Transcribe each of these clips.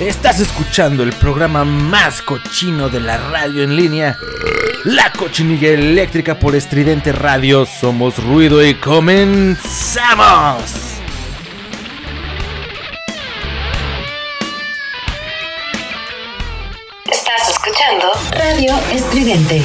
Estás escuchando el programa más cochino de la radio en línea. La cochinilla eléctrica por estridente radio. Somos ruido y comenzamos. Estás escuchando Radio Estridente.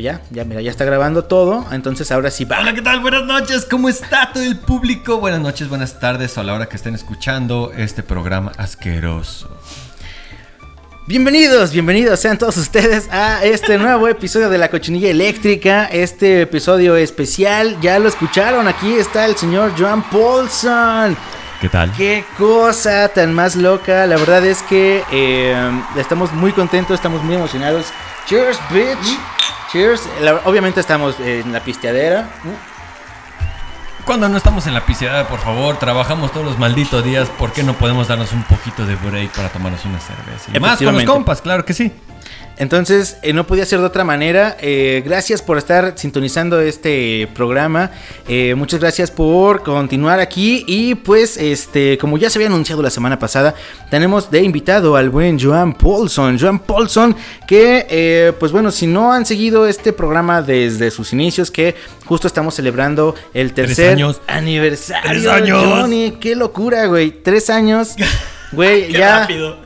Pero ya, ya, mira, ya está grabando todo. Entonces ahora sí va. Hola, ¿qué tal? Buenas noches, ¿cómo está todo el público? Buenas noches, buenas tardes o a la hora que estén escuchando este programa asqueroso. Bienvenidos, bienvenidos sean todos ustedes a este nuevo episodio de la cochinilla eléctrica. Este episodio especial, ya lo escucharon, aquí está el señor Joan Paulson. ¿Qué tal? Qué cosa tan más loca. La verdad es que eh, estamos muy contentos, estamos muy emocionados. Cheers, bitch. Cheers. La- obviamente estamos en la pisteadera. Cuando no estamos en la piscina, por favor, trabajamos todos los malditos días. ¿Por qué no podemos darnos un poquito de break para tomarnos una cerveza? Y más con los compas, claro que sí. Entonces, eh, no podía ser de otra manera. Eh, gracias por estar sintonizando este programa. Eh, muchas gracias por continuar aquí. Y pues, este, como ya se había anunciado la semana pasada, tenemos de invitado al buen Joan Paulson. Joan Paulson, que, eh, pues bueno, si no han seguido este programa desde sus inicios, que justo estamos celebrando el Tres tercer años. aniversario. Tres años. Johnny, qué locura, güey. Tres años. Güey, ya. rápido.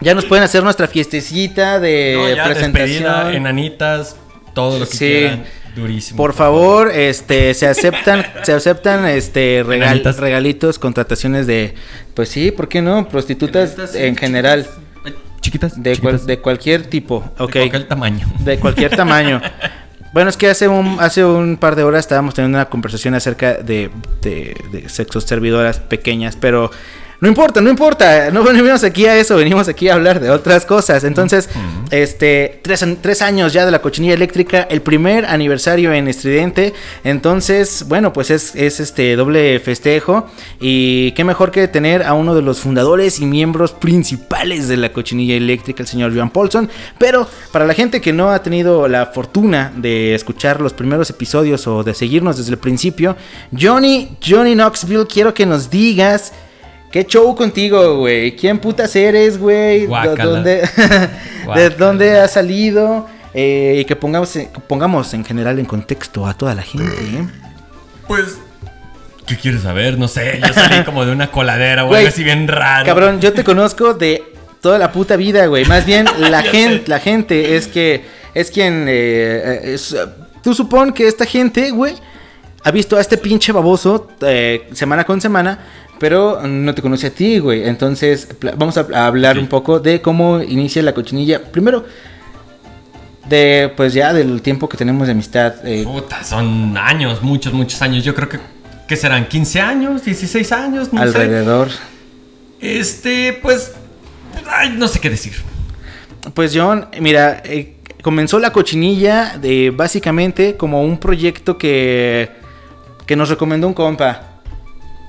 Ya nos pueden hacer nuestra fiestecita de No, ya, presentación. enanitas, todo lo que Sí. quieran. Durísimo. Por favor, este, se aceptan, se aceptan, este, regal- regalitos, contrataciones de, pues sí, ¿por qué no? Prostitutas Enanitas, en general, Chiquitas. de, cual- de cualquier tipo, ok, De cualquier tamaño. de cualquier tamaño. Bueno, es que hace un, hace un par de horas estábamos teniendo una conversación acerca de, de, de sexos servidoras pequeñas, pero no importa, no importa, no venimos aquí a eso, venimos aquí a hablar de otras cosas. Entonces, este, tres, años ya de la cochinilla eléctrica, el primer aniversario en Estridente, entonces, bueno, pues es, es este doble festejo. Y qué mejor que tener a uno de los fundadores y miembros principales de la cochinilla eléctrica, el señor Joan Paulson, pero para la gente que no ha tenido la fortuna de escuchar los primeros episodios o de seguirnos desde el principio, Johnny, Johnny Knoxville, quiero que nos digas qué show contigo, güey. ¿Quién putas eres, güey? ¿De dónde, de dónde has salido? Eh, y que pongamos, pongamos en general en contexto a toda la gente. ¿eh? Pues. ¿Qué quieres saber? No sé. Yo salí como de una coladera o Güey, algo así bien raro. Cabrón, yo te conozco de toda la puta vida, güey. Más bien, la gente, la gente es que es quien eh, es, tú supón que esta gente, güey, ha visto a este pinche baboso eh, semana con semana, pero no te conoce a ti, güey. Entonces, vamos a, a hablar Sí. un poco de cómo inicia la cochinilla. Primero, de pues ya del tiempo que tenemos de amistad. eh, Puta, son años, muchos, muchos años. Yo creo que. ¿Qué serán? ¿15 años? ¿16 años? No sé. alrededor. Este, pues. Ay, no sé qué decir. Pues John, mira, eh, comenzó la cochinilla de básicamente como un proyecto que, que nos recomendó un compa.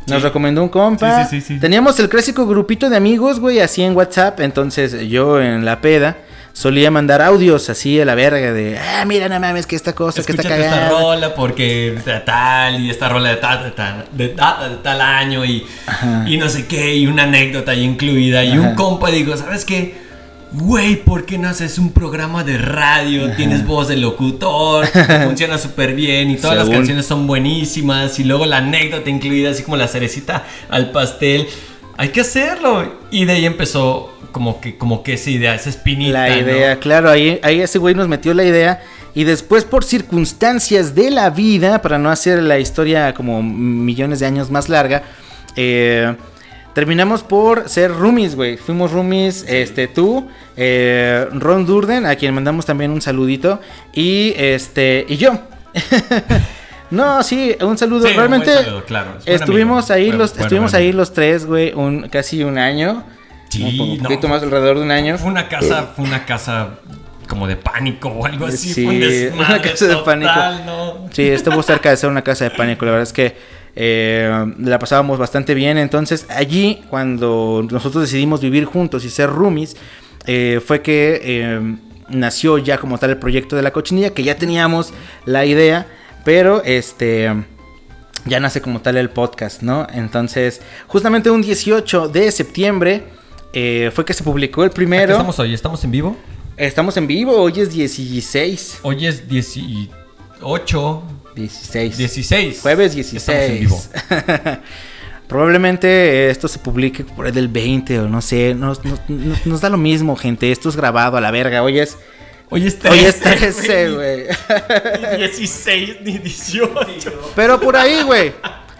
Nos Sí. recomendó un compa. Sí, sí, sí. Teníamos el clásico grupito de amigos, güey, así en WhatsApp. Entonces yo en la peda solía mandar audios así a la verga de, ah, mira, no mames, que esta cosa, que está Escúchate esta cagada. rola porque tal y esta rola de tal, de tal, de tal, año y, y no sé qué, y una anécdota ahí incluida. Y un compa digo, ¿sabes qué? Güey, ¿por qué no haces un programa de radio? Tienes voz de locutor, funciona súper bien y todas las canciones son buenísimas. Y luego la anécdota incluida, así como la cerecita al pastel. Hay que hacerlo. Y de ahí empezó como que, como que esa idea, esa espinita. La ¿no? idea, claro, ahí, ahí ese güey nos metió la idea. Y después, por circunstancias de la vida, para no hacer la historia como millones de años más larga, eh, terminamos por ser roomies, güey. Fuimos roomies, este, tú, eh, Ron Durden, a quien mandamos también un saludito, y este, y yo. no, sí, un saludo. Sí, un Realmente buen saludo, claro. Es estuvimos amigo. ahí los, estuvimos ahí los tres, güey, un casi un año. Sí, un no, poquito más alrededor de un año. Fue una casa, fue una casa como de pánico o algo así. Sí, fue un una casa de pánico. Sí, estuvo cerca de ser una casa de pánico. La verdad es que eh, la pasábamos bastante bien. Entonces, allí, cuando nosotros decidimos vivir juntos y ser roomies, eh, fue que eh, nació ya como tal el proyecto de la cochinilla, que ya teníamos la idea, pero este. Ya nace como tal el podcast, ¿no? Entonces, justamente un 18 de septiembre eh, fue que se publicó el ¿A qué primero. estamos hoy? ¿Estamos en vivo? Estamos en vivo, hoy es 16. Hoy es 18, 16. 16. Jueves Estamos en vivo. 16. Probablemente esto se publique por el del 20 o no sé. Nos, nos- nos- nos da lo mismo, gente. Esto es grabado a la verga. Hoy es, Hoy es 13. hoy es 13, güey. Ni 16 ni 18. Pero por ahí, güey.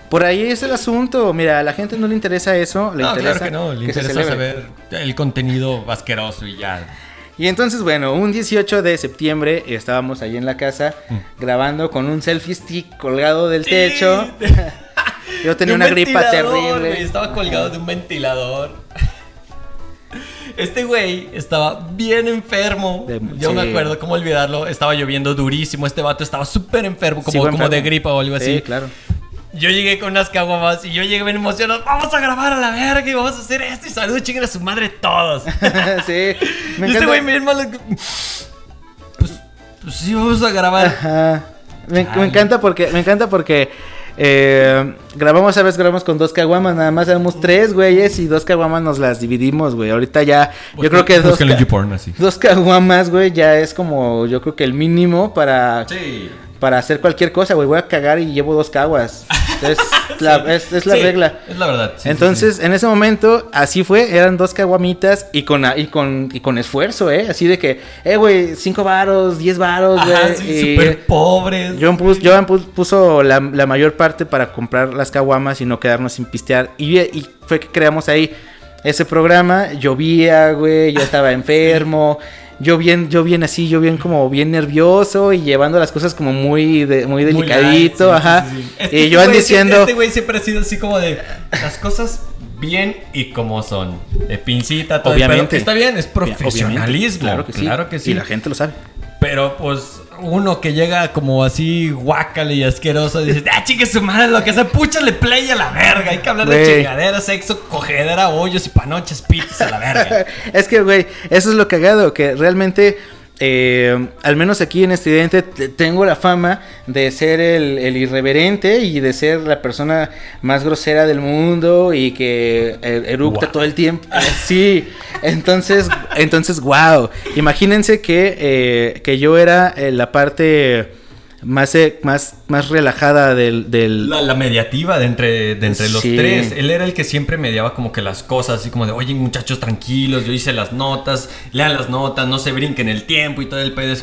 Por ahí es el asunto. Mira, a la gente no le interesa eso. Le no, interesa claro que no. Le que se interesa celebre. saber el contenido asqueroso y ya. Y entonces, bueno, un 18 de septiembre estábamos ahí en la casa Mm. grabando con un selfie stick colgado del techo. Yo tenía un una gripa terrible. estaba colgado de un ventilador. Este güey estaba bien enfermo. De- Yo me sí. acuerdo cómo olvidarlo. Estaba lloviendo durísimo. Este vato estaba súper enfermo, como, como enfermo. de gripa o algo así. Sí, claro. Yo llegué con unas caguamas y yo llegué bien emocionado. Vamos a grabar a la verga y vamos a hacer esto. Y saludos, chinguen a su madre todos. sí. y Me este encanta. güey bien malo. Pues, pues sí, vamos a grabar. Ajá. Me, encanta porque, me encanta porque eh, grabamos a veces grabamos con dos caguamas, nada más éramos tres güeyes y dos caguamas nos las dividimos, güey. Ahorita ya, yo creo que dos, dos caguamas, güey, ya es como, yo creo que el mínimo para, Sí. para hacer cualquier cosa, güey. Voy a cagar y llevo dos caguas. Es la, es, es la Sí, regla. Es la verdad. sí, sí, Entonces, en ese momento, así fue, eran dos caguamitas y con, y con, y con esfuerzo, ¿eh? Así de que, eh, güey, cinco varos, diez varos, güey. Súper pobres. Joan, pus- Joan pu- puso la, la mayor parte para comprar las caguamas y no quedarnos sin pistear. Y, y fue que creamos ahí ese programa. Llovía, güey, yo estaba enfermo. Yo bien, yo bien así, yo bien como bien nervioso y llevando las cosas como muy, de- muy Muy delicadito, light, sí, ajá. sí, sí, sí. Este Y Joan güey diciendo, Este güey siempre ha sido así como de las cosas bien y como son. De pincita, todo. el obviamente. Está bien, es profesionalismo. Claro que sí. Claro que sí. Y la gente lo sabe. Pero pues uno que llega como así guácale y asqueroso dice, ah, chingue su madre, lo que sea, púchale play a la verga. Hay que hablar de chingadera, sexo, cogedera, hoyos y panoches, pitos a la verga. es que, güey, eso es lo cagado, que realmente, eh, al menos aquí en Estridente, te- tengo la fama de ser el, el irreverente y de ser la persona más grosera del mundo y que eh, eructa todo el tiempo. Sí, entonces, entonces, wow. Imagínense que, eh, que yo era eh, la parte más, eh, más, más relajada del... del La, la mediativa de entre, de entre los Sí. tres. Él era el que siempre mediaba como que las cosas, así como de, oye, muchachos, tranquilos, yo hice las notas, lean las notas, no se brinquen el tiempo y todo el pedo.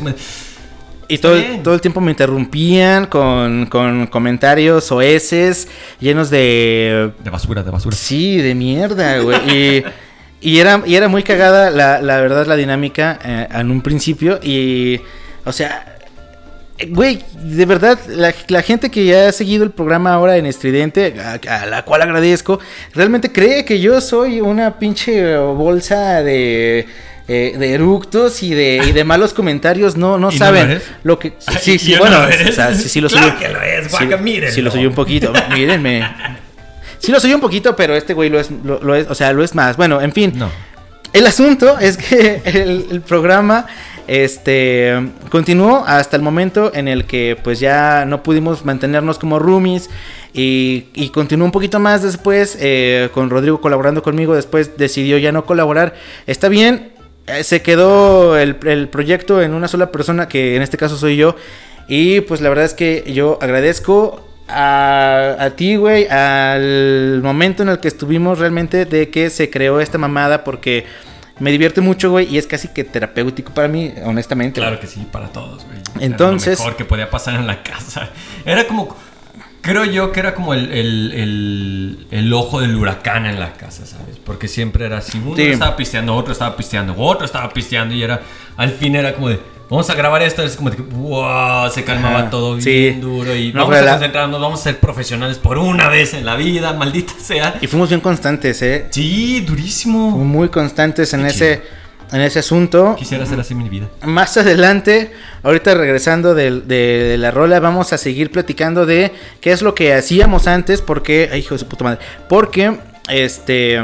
Y todo, todo el tiempo me interrumpían con, con comentarios oeces llenos de... de basura, de basura. Sí, de mierda, güey. Y, y, era, y era muy cagada, la, la verdad, la dinámica eh, en un principio. Y, o sea, güey, de verdad, la, la gente que ya ha seguido el programa ahora en Estridente, a, a la cual agradezco, realmente cree que yo soy una pinche bolsa de... eh, de eructos y de, y de malos comentarios no no ¿Y no saben lo eres? lo que Ay, sí sí ¿yo bueno no lo eres? o sea, sí, sí lo soy Claro que lo es, guaca, sí, lo soy un poquito mírenme Sí lo soy un poquito, pero este güey lo es, lo, lo es, o sea, lo es más. Bueno, en fin. No. El asunto es que el, el programa este continuó hasta el momento en el que pues ya no pudimos mantenernos como roomies y, y continuó un poquito más después eh, con Rodrigo colaborando conmigo. Después decidió ya no colaborar. Está bien eh, se quedó el, el proyecto en una sola persona que en este caso soy yo. Y pues la verdad es que yo agradezco a, a ti, güey, al momento en el que estuvimos realmente de que se creó esta mamada porque me divierte mucho, güey, y es casi que terapéutico para mí, honestamente. Claro que sí, para todos, güey. Entonces- Era lo mejor que podía pasar en la casa. Era como. Creo yo que era como el, el- el- el ojo del huracán en la casa, ¿sabes? Porque siempre era así. Uno Sí. estaba pisteando, otro estaba pisteando, otro estaba pisteando y era. Al fin era como de. Vamos a grabar esto, es como de que, wow, se calmaba Ajá, todo sí. bien duro y No, vamos a la- concentrarnos, vamos a ser profesionales por una vez en la vida, maldita sea. Y fuimos bien constantes, ¿eh? Sí, durísimo. Muy constantes en Qué ese, en ese asunto. Quisiera ser así mi vida. Más adelante, ahorita regresando de la rola, vamos a seguir platicando de qué es lo que hacíamos antes, porque, ay, hijo de su puta madre, porque, este,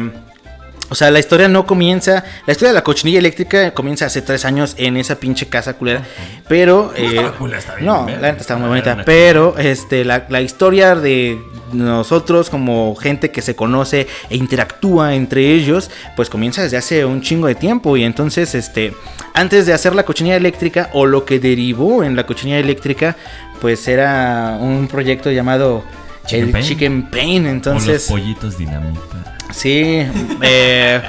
o sea, la historia no comienza, la historia de la cochinilla eléctrica comienza hace tres años en esa pinche casa culera, pero, No estaba eh, culera, está bien, no, la neta está muy bonita, pero, este, la, la historia de nosotros como gente que se conoce e interactúa entre ellos, pues comienza desde hace un chingo de tiempo y entonces, este, antes de hacer la cochinilla eléctrica o lo que derivó en la cochinilla eléctrica, pues era un proyecto llamado Chicken el Pain. Chicken Pain, o los entonces, pollitos dinamita. sí, eh,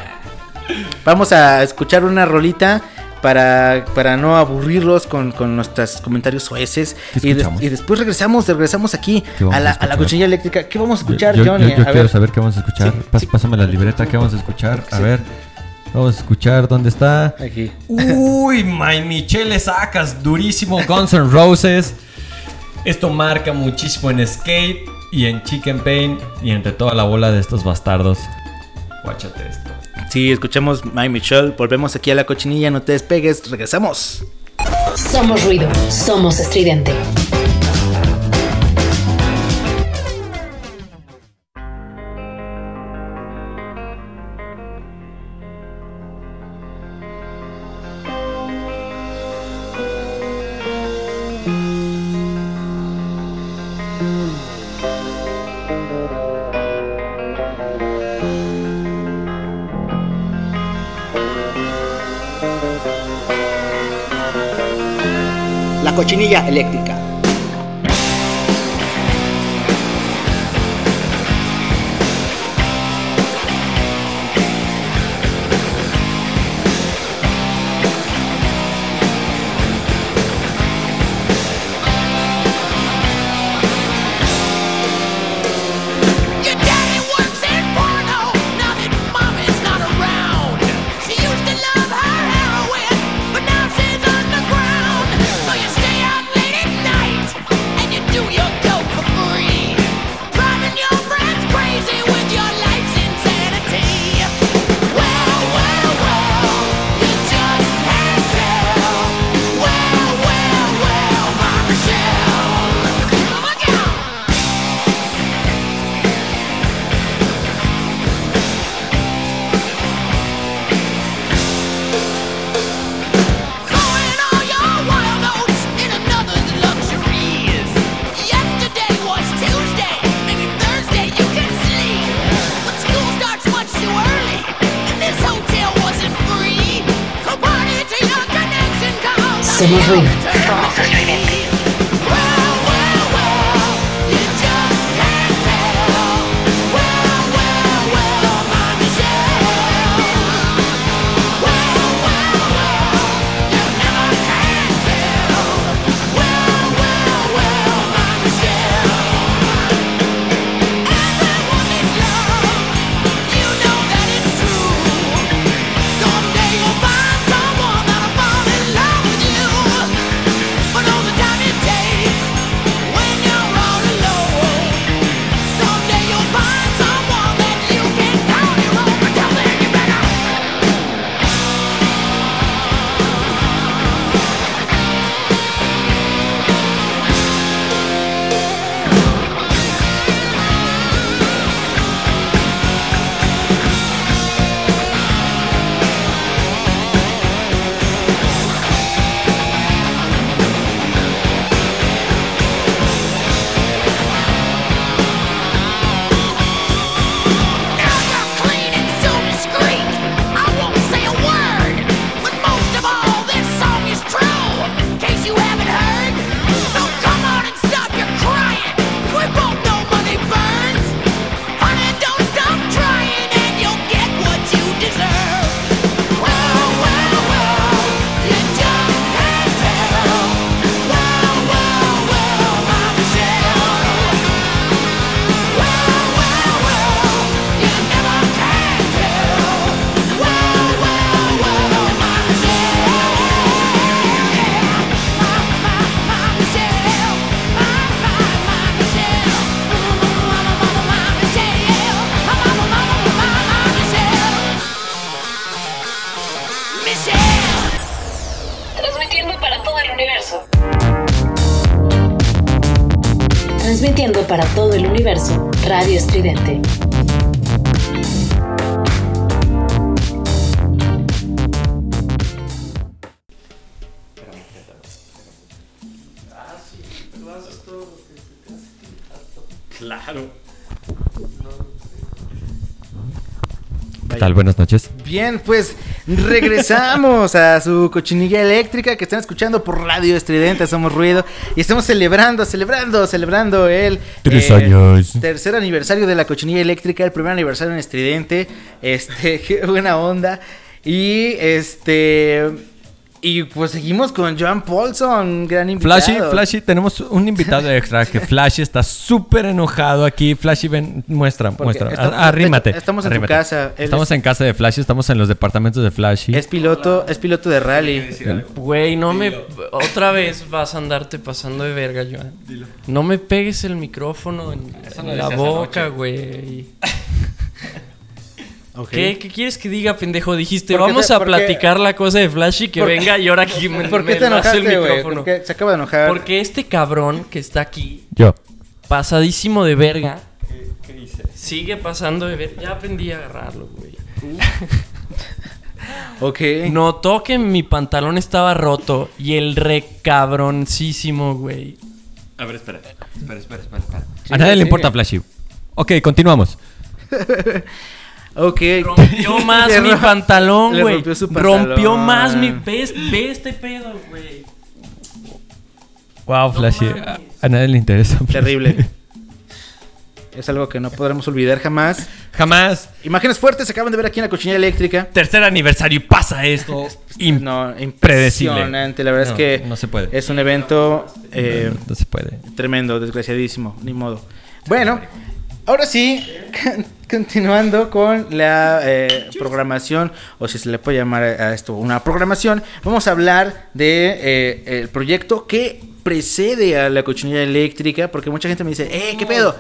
vamos a escuchar una rolita. Para, para no aburrirlos con, con nuestros comentarios. ¿Qué Y, y después regresamos, regresamos aquí ¿Qué vamos a la, a a la cochinilla eléctrica. ¿Qué vamos a escuchar, yo, yo- Johnny? yo a quiero ver. saber qué vamos a escuchar. Sí, Pas- sí. Pásame la libreta, ¿qué vamos a escuchar? A Sí. ver, vamos a escuchar dónde está. Aquí. Uy, My Michelle sacas, durísimo. Guns N' Roses. Esto marca muchísimo en Skate y en Chicken Pain y entre toda la bola de estos bastardos. Guáchate esto. Sí, escuchamos My Michelle. Volvemos aquí a la cochinilla. No te despegues. Regresamos. Somos ruido, somos estridente. La cochinilla bisous. Tal? Buenas noches. Bien, pues regresamos a su cochinilla eléctrica que están escuchando por Radio Estridente, somos ruido y estamos celebrando, celebrando, celebrando el Tres años. tercer aniversario de la cochinilla eléctrica, el primer aniversario en Estridente, este, qué buena onda y este y pues seguimos con Joan Paulson, gran invitado. Flashy, Flashy, tenemos un invitado extra que Flashy está súper enojado aquí. Flashy, ven, muestra, Porque muestra. estamos- Ar- Arrímate. estamos en tu casa, él Estamos es- en casa de Flashy, estamos en los departamentos de Flashy. Es piloto, es piloto de rally. Güey, no me. Otra vez vas a andarte pasando de verga, Joan. No me pegues el micrófono en, la boca, güey. Ok. ¿Qué? ¿Qué quieres que diga, pendejo? Dijiste, ¿Por qué vamos te- a qué- platicar la cosa de Flashy que por qué- venga y ahora aquí me, ¿Por qué me te enojaste, el micrófono. Porque se acaba de enojar. Porque este cabrón que está aquí, Yo. pasadísimo de verga, sigue pasando de verga. Ya aprendí a agarrarlo, güey. Ok. Notó que mi pantalón estaba roto y el recabroncísimo, güey. A ver, espera. Espera, espera, espera. espera. A nadie le importa Flashy. Ok, continuamos. Ok. Rompió más mi pantalón, güey. rompió su Rompió pantalón. más mi. ¿Ves, ve este pedo, güey. Wow, Flashy. A, a nadie le interesa. Terrible. Es algo que no podremos olvidar jamás. Jamás. Imágenes fuertes se acaban de ver aquí en la cochinilla eléctrica. Tercer aniversario y pasa esto. Im- No, impresionante. La verdad No, es que no se puede. es un evento eh, no se puede. tremendo, desgraciadísimo. Ni modo. Bueno, ahora sí, continuando con la eh, programación, o si se le puede llamar a esto una programación, vamos a hablar de eh, el proyecto que precede a la cochinilla eléctrica, porque mucha gente me dice, ¡eh, qué pedo!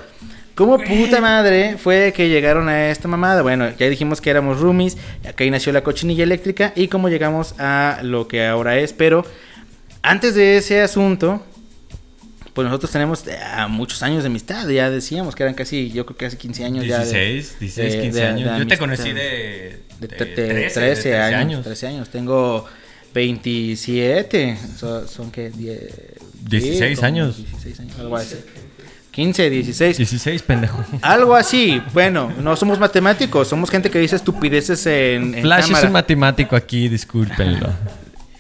¿Cómo puta madre fue que llegaron a esta mamada? Bueno, ya dijimos que éramos roomies, acá ahí nació la cochinilla eléctrica y cómo llegamos a lo que ahora es, pero antes de ese asunto, pues nosotros tenemos ah, muchos años de amistad, ya decíamos que eran casi, yo creo que casi 15 años ya. de- 16, 16, de- 15 de- años. Yo te conocí de, De, de tre- de 13, 13, de años, 13 años. Tengo 27. Son, son que 10, 16 como años. 16 años, algo así. 15, 16. 16, pendejo. Algo así. Bueno, no somos matemáticos, somos gente que dice estupideces en, en Flash es cámara. un matemático aquí, discúlpenlo.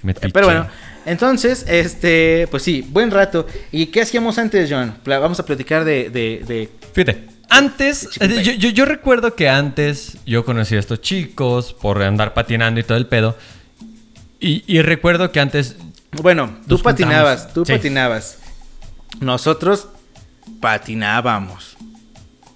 Metiche. Pero bueno, entonces, este, pues sí, buen rato. ¿Y qué hacíamos antes, John? Vamos a platicar de, de, de Fíjate, antes, eh, yo, yo, yo recuerdo que antes yo conocí a estos chicos por andar patinando y todo el pedo. Y, y recuerdo que antes. Bueno, tú patinabas, juntamos. tú Sí. patinabas. Nosotros patinábamos.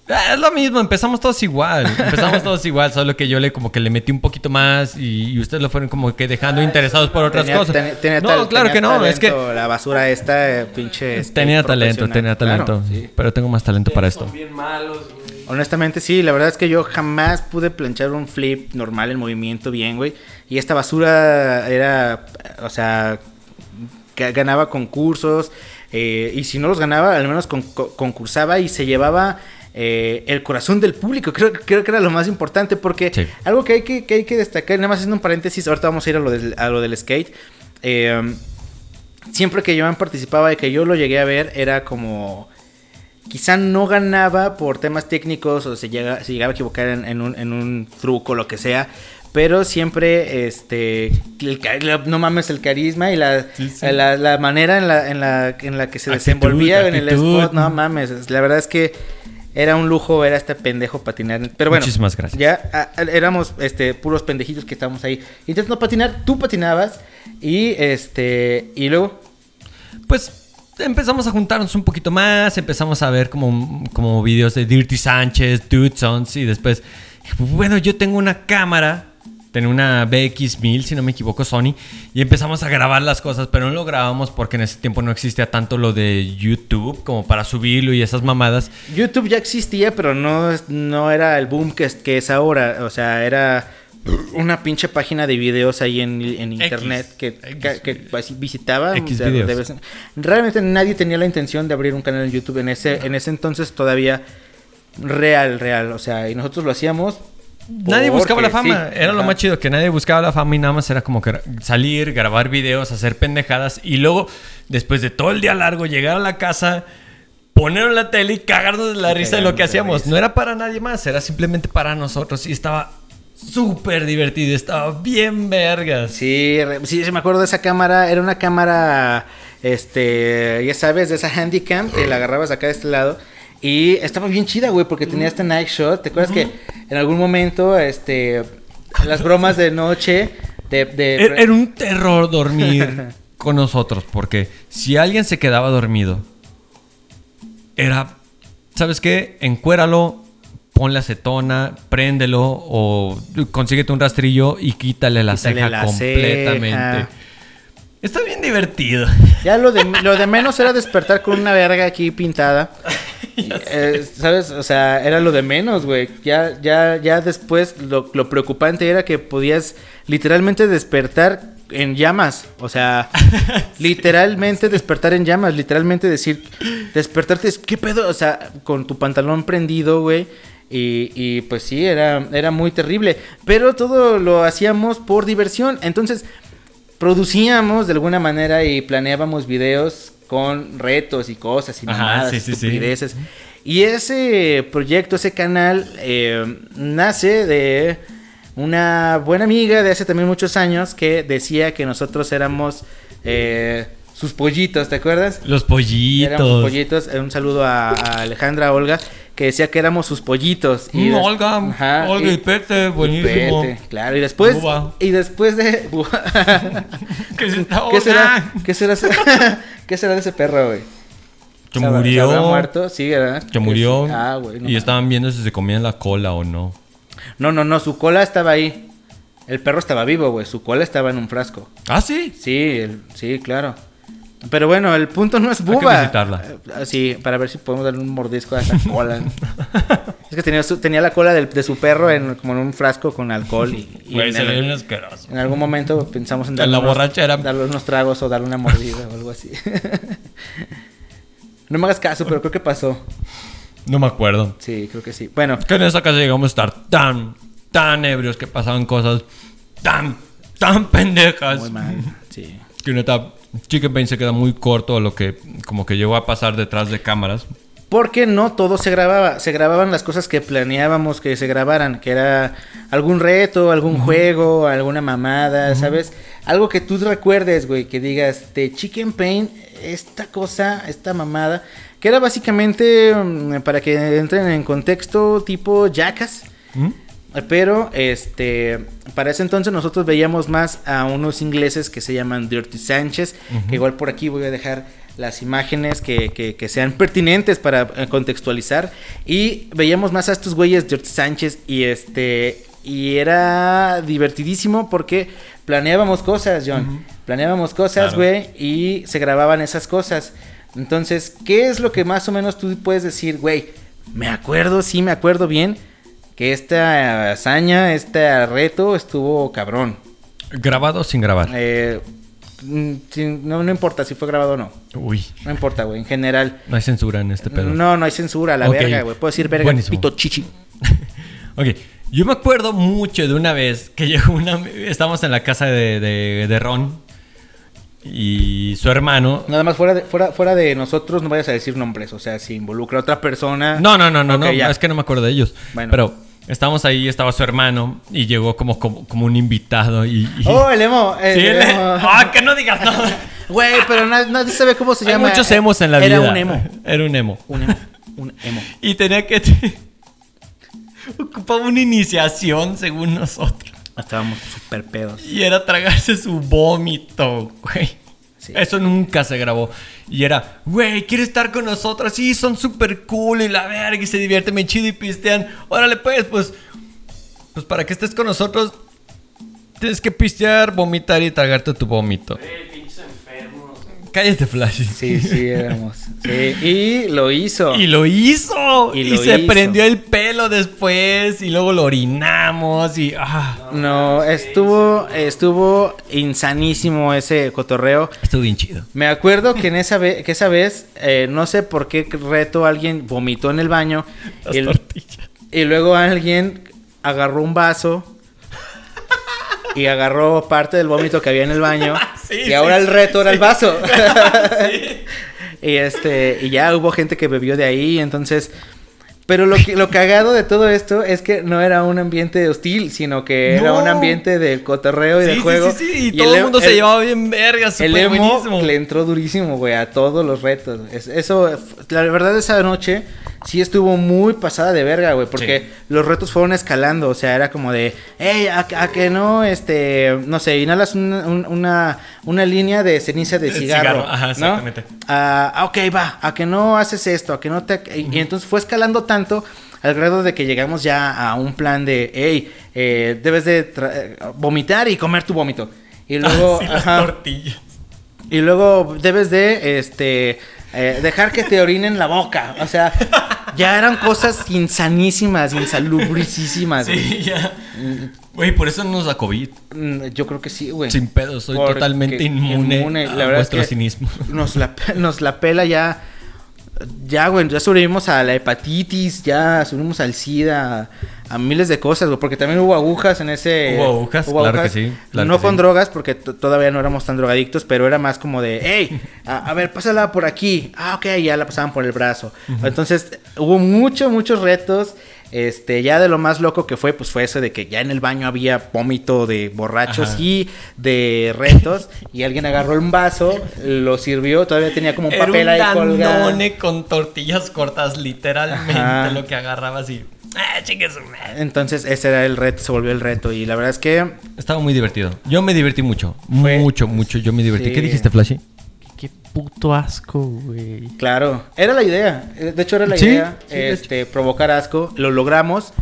Ah, Es lo mismo, empezamos todos igual. Empezamos todos igual, solo que yo le como que le metí un poquito más y, y ustedes lo fueron como que dejando interesados por otras Tenía- cosas. ten- tenía no, tal- claro tenía que no, es que La basura esta, eh, pinche. este, tenía talento, tenía talento. Claro, sí. Pero tengo más talento para esto. Son bien malos, güey. Honestamente, sí, la verdad es que yo jamás pude planchar un flip normal en movimiento bien, güey. Y esta basura era, o sea, ga- ganaba concursos. eh, y si no los ganaba, al menos con- co- concursaba y se llevaba eh, el corazón del público. Creo, creo que era lo más importante porque Sí. algo que hay que, que hay que destacar, nada más haciendo un paréntesis, ahorita vamos a ir a lo del, a lo del skate. Eh, siempre que Joan participaba y que yo lo llegué a ver, era como quizá no ganaba por temas técnicos o se, llega, se llegaba a equivocar en, en un, en un truco, lo que sea. Pero siempre, este, el no mames, el carisma y la, la, la manera en la, en, la, en la que se Actitud, desenvolvía en el spot, no mames. La verdad es que era un lujo ver a este pendejo patinar. Pero bueno, Muchísimas gracias. ya a- a- éramos este, puros pendejitos que estábamos ahí intentando patinar. Tú patinabas y, este, y luego, Pues empezamos a juntarnos un poquito más, empezamos a ver como, como videos de Dirty Sánchez, Dude Sons y después, bueno, yo tengo una cámara, tenía una BX1000, si no me equivoco, Sony, y empezamos a grabar las cosas, pero no lo grabamos porque en ese tiempo no existía tanto lo de YouTube como para subirlo y esas mamadas. YouTube ya existía, pero no, no era el boom que es, que es ahora. O sea, era una pinche página de videos ahí en, en internet que, que, que, así visitaba. X de- de vez en- Realmente nadie tenía la intención de abrir un canal en YouTube en ese, en ese entonces todavía real, real. O sea, y nosotros lo hacíamos. Nadie buscaba la fama. sí, Era lo más chido, que nadie buscaba la fama y nada más era como que salir, grabar videos, hacer pendejadas y luego, después de todo el día largo, llegar a la casa, poner la tele y cagarnos de la risa de lo que hacíamos. No era para nadie más, era simplemente para nosotros y estaba súper divertido, estaba bien vergas. Sí, sí, me acuerdo de esa cámara. Era una cámara, este, ya sabes, de esa handycam que la agarrabas acá de este lado. Y estaba bien chida, güey, porque tenía este night shot. ¿Te acuerdas que en algún momento, este, las bromas de noche, de... de Era, era un terror dormir con nosotros, porque si alguien se quedaba dormido, era, ¿sabes qué? Encuéralo, ponle acetona, préndelo o consíguete un rastrillo y quítale la Quítale ceja la completamente. ceja. Está bien divertido. Ya lo de, lo de menos era despertar con una verga aquí pintada. Eh, ¿Sabes? O sea, era lo de menos, güey. Ya, ya, ya después lo, lo preocupante era que podías literalmente despertar en llamas. O sea, literalmente despertar en llamas. Literalmente decir, despertarte, es, ¿qué pedo? O sea, con tu pantalón prendido, güey. Y, y pues sí, era, era muy terrible. Pero todo lo hacíamos por diversión. Entonces, producíamos de alguna manera y planeábamos videos con retos y cosas y mamadas, sí, sí, sí. estupideces. Y ese proyecto, ese canal, eh, nace de una buena amiga de hace también muchos años que decía que nosotros éramos eh, sus pollitos, ¿te acuerdas? Los Éramos pollitos. pollitos. Eh, Un saludo a, a Alejandra Olga, que decía que éramos sus pollitos. Mm, des- Olga, Ajá, Olga y Pete, buenísimo. Pete, claro, y después, Buba. y después de... ¿Qué, ¿Qué será? ¿Qué será? ¿Qué será de ese perro, güey? Que ¿Se habrá- murió. muerto? Sí, ¿verdad? Que murió. Ah, güey. no y estaban viendo si se comían la cola o no. No, no, no, su cola estaba ahí. El perro estaba vivo, güey. Su cola estaba en un frasco. Ah, sí. Sí, el- sí, claro. Pero bueno, el punto no es que buba. visitarla. Eh, Sí, para ver si podemos darle un mordisco a esa cola. es que tenía, su- tenía la cola de su perro en, como en un frasco con alcohol y, y Güey, en, se ve asqueroso. en algún momento pensamos en En darle, la unos, borrachera. darle unos tragos o darle una mordida o algo así. no me hagas caso, pero creo que pasó. No me acuerdo. Sí, creo que sí. Bueno, Que en esa casa llegamos a estar tan, tan ebrios que pasaban cosas tan, tan pendejas. muy mal. Sí. Que neta, Chicken Pain se queda muy corto a lo que como que llegó a pasar detrás de cámaras. Porque no todo se grababa, se grababan las cosas que planeábamos que se grabaran, que era algún reto, algún juego, alguna mamada, ¿sabes? Algo que tú recuerdes, güey, que digas de Chicken Pain, esta cosa, esta mamada, que era básicamente, mm, para que entren en contexto, tipo Jackass. Pero, este, para ese entonces nosotros veíamos más a unos ingleses que se llaman Dirty Sánchez, que igual por aquí voy a dejar las imágenes que, que- que sean pertinentes para eh, contextualizar. Y veíamos más a estos güeyes Dirty Sánchez y este, y era divertidísimo porque planeábamos cosas, John. Planeábamos cosas, Claro. güey, y se grababan esas cosas. Entonces, ¿qué es lo que más o menos tú puedes decir, güey? Me acuerdo, sí me acuerdo bien que esta hazaña, este reto estuvo cabrón. ¿Grabado o sin grabar? Eh, mm, no, no importa si fue grabado o no. Uy, No importa, güey. En general. no hay censura en este pedo. No, no hay censura, la verga, güey. Puedo decir verga, Buenísimo. pito chichi. Ok, yo me acuerdo mucho de una vez que llegó una... Estábamos en la casa de, de, de Ron y su hermano... Nada más fuera de, fuera, fuera de nosotros, no vayas a decir nombres. O sea, si involucra a otra persona. No, no, no, no, no, ya. es que no me acuerdo de ellos. Bueno. Pero estábamos ahí, estaba su hermano y llegó como, como, como un invitado y... y- Oh, el emo. el Sí, el- emo. ¡Ah, que no digas nada! Güey, pero na- nadie sabe cómo se Hay llama. muchos emos en la Era vida. un emo. Era un emo. Un emo. Un emo. Y tenía que... Ocupaba una iniciación según nosotros. Estábamos súper pedos. Y era tragarse su vómito, güey. Sí. Eso nunca se grabó. Y era, güey, ¿quieres estar con nosotros? Sí, son súper cool y la verga y se divierten bien chido y pistean. Órale, pues, pues, pues para que estés con nosotros, tienes que pistear, vomitar y tragarte tu vómito. Cállate, Flash. Sí, sí, éramos. Sí, y lo hizo. Y lo hizo. Y se hizo. prendió el pelo después. Y luego lo orinamos. Y. ah, No, estuvo, estuvo insanísimo ese cotorreo. estuvo bien chido. Me acuerdo que en esa vez, que esa vez, eh, no sé por qué reto alguien vomitó en el baño Las y, tortillas. y luego alguien agarró un vaso y agarró parte del vómito que había en el baño Sí, y sí, ahora el sí, reto era el sí. vaso. y este y ya hubo gente que bebió de ahí, entonces pero lo que lo cagado de todo esto es que no era un ambiente hostil, sino que era un ambiente de cotorreo y Sí, de sí, juego. sí, sí, Y, el todo el mundo se el- llevaba bien verga. el Súper emo buenísimo. le entró durísimo, güey, a todos los retos. Es- eso, la verdad, esa noche sí estuvo muy pasada de verga, güey, porque Sí. los retos fueron escalando. O sea, era como de, hey, a, a que no, este, no sé, inhalas una, un- una, una línea de ceniza de De cigarro. cigarro, ajá, ¿no? exactamente. Ah, ah, ok, va, a que no haces esto, a que no te. y- Y entonces fue escalando tanto al grado de que llegamos ya a un plan de, hey, eh, debes de eh, vomitar y comer tu vómito. Y luego, Sí, las ajá, tortillas. y luego debes de este eh, dejar que te orinen la boca. O sea, ya eran cosas insanísimas, insalubricísimas. güey. Sí, ya. Güey, por eso nos da COVID. Mm, Yo creo que sí, güey. Sin pedo, soy Porque totalmente inmune, inmune, a la es vuestro que cinismo. Nos la, nos la pela ya. Ya, güey, ya sobrevivimos a la hepatitis, ya sobrevivimos al SIDA, a, a miles de cosas, güey, porque también hubo agujas en ese... Hubo agujas, claro que sí, claro no que con sí. drogas, porque todavía no éramos tan drogadictos, pero era más como de, hey, a, a ver, pásala por aquí. Ah, ok, ya la pasaban por el brazo. Entonces, hubo muchos, muchos retos. Este, ya de lo más loco que fue, pues fue eso de que ya en el baño había vómito de borrachos Ajá. y de retos. y alguien agarró un vaso, lo sirvió, todavía tenía como un Era papel un ahí colgado. con tortillas cortas, literalmente Ajá. lo que agarrabas y... ¡Ah! Entonces, ese era el reto, se volvió el reto. Y la verdad es que Estaba muy divertido. Yo me divertí mucho. Fue- Mucho, mucho. Yo me divertí. Sí. ¿Qué dijiste, Flashy? Qué puto asco, güey. Claro, era la idea. Eh, De hecho, era la Sí, idea. sí, este, provocar asco. Lo logramos.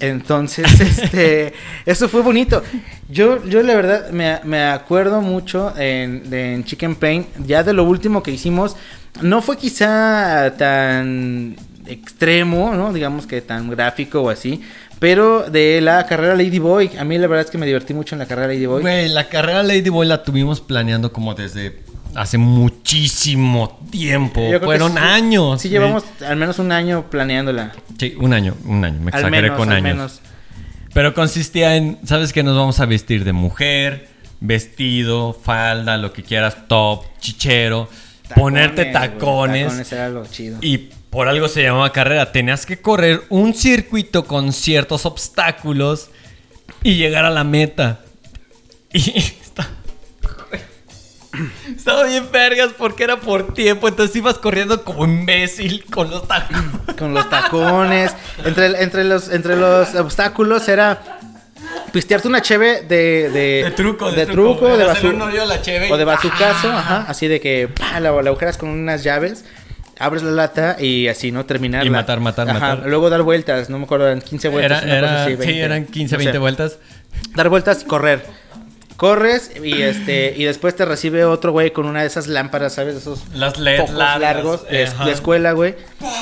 Entonces, este, eso fue bonito. Yo, yo la verdad me, me acuerdo mucho en, de- en Chicken Pain, ya de lo último que hicimos, no fue quizá tan extremo, ¿no? Digamos que tan gráfico o así, pero de la carrera Ladyboy, a mí la verdad es que me divertí mucho en la carrera Ladyboy. Güey, la carrera Ladyboy la tuvimos planeando como desde hace muchísimo tiempo. Fueron sí- años. Sí, llevamos al menos un año planeándola. Sí, un año, un año. Me Al exageré menos, con al años. menos. Pero consistía en, ¿sabes qué? Nos vamos a vestir de mujer, vestido, falda, lo que quieras, top, chichero, ponerte tacones. Tacones era lo chido. Y por algo se llamaba carrera. Tenías que correr un circuito con ciertos obstáculos y llegar a la meta. Y estaba bien vergas porque era por tiempo. Entonces ibas corriendo como imbécil con los tacones. con los tacones. entre, entre, los, entre los obstáculos era pistearte una cheve de, de, De truco, de, de truco, de Hacerle bazu- un hoyo a la cheve y- o de bazucazo, ¡Ah! ajá, así de que pa, la, la agujeras con unas llaves, abres la lata y así, ¿no? Terminar. Y matar, matar, matar. Luego dar vueltas, no me acuerdo, eran 15 vueltas. Era, una cosa así, sí, 20, eran 15, no sé. 20 vueltas. Dar vueltas y correr. Corres y este y después te recibe otro güey con una de esas lámparas, ¿sabes? Esos Las LED focos largas, largos de, ajá. escuela, güey.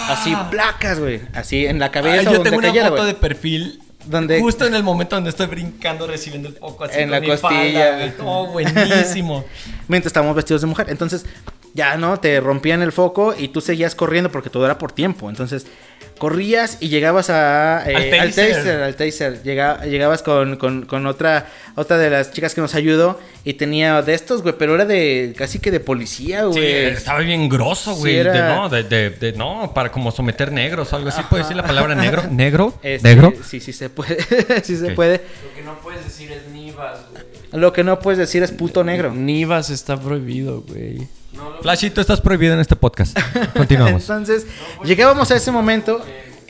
Así placas, güey. Así en la cabeza Ay, yo donde tengo una foto güey. de perfil. Donde- Justo en el momento donde estoy brincando, recibiendo el foco así En con la mi costilla. falda, güey. Oh, buenísimo. Mientras estábamos vestidos de mujer. Entonces, ya, ¿no? Te rompían el foco y tú seguías corriendo porque todo era por tiempo. Entonces, corrías y llegabas a, eh, Al taser. Al taser. Llega- llegabas con, con- con otra, otra de las chicas que nos ayudó y tenía de estos, güey, pero era de casi que de policía, Sí, güey. estaba bien grosso, Sí, güey. era- de, no, de, de- de- no, para como someter negros o algo así. ¿Puedes decir la palabra negro? ¿Negro? Este, ¿Negro? Sí, sí se puede. sí se puede. Lo que no puedes decir es Nivas, güey. Lo que no puedes decir es puto negro. Nivas está prohibido, güey. Flashito, estás prohibido en este podcast. Continuamos. Entonces, llegábamos a ese momento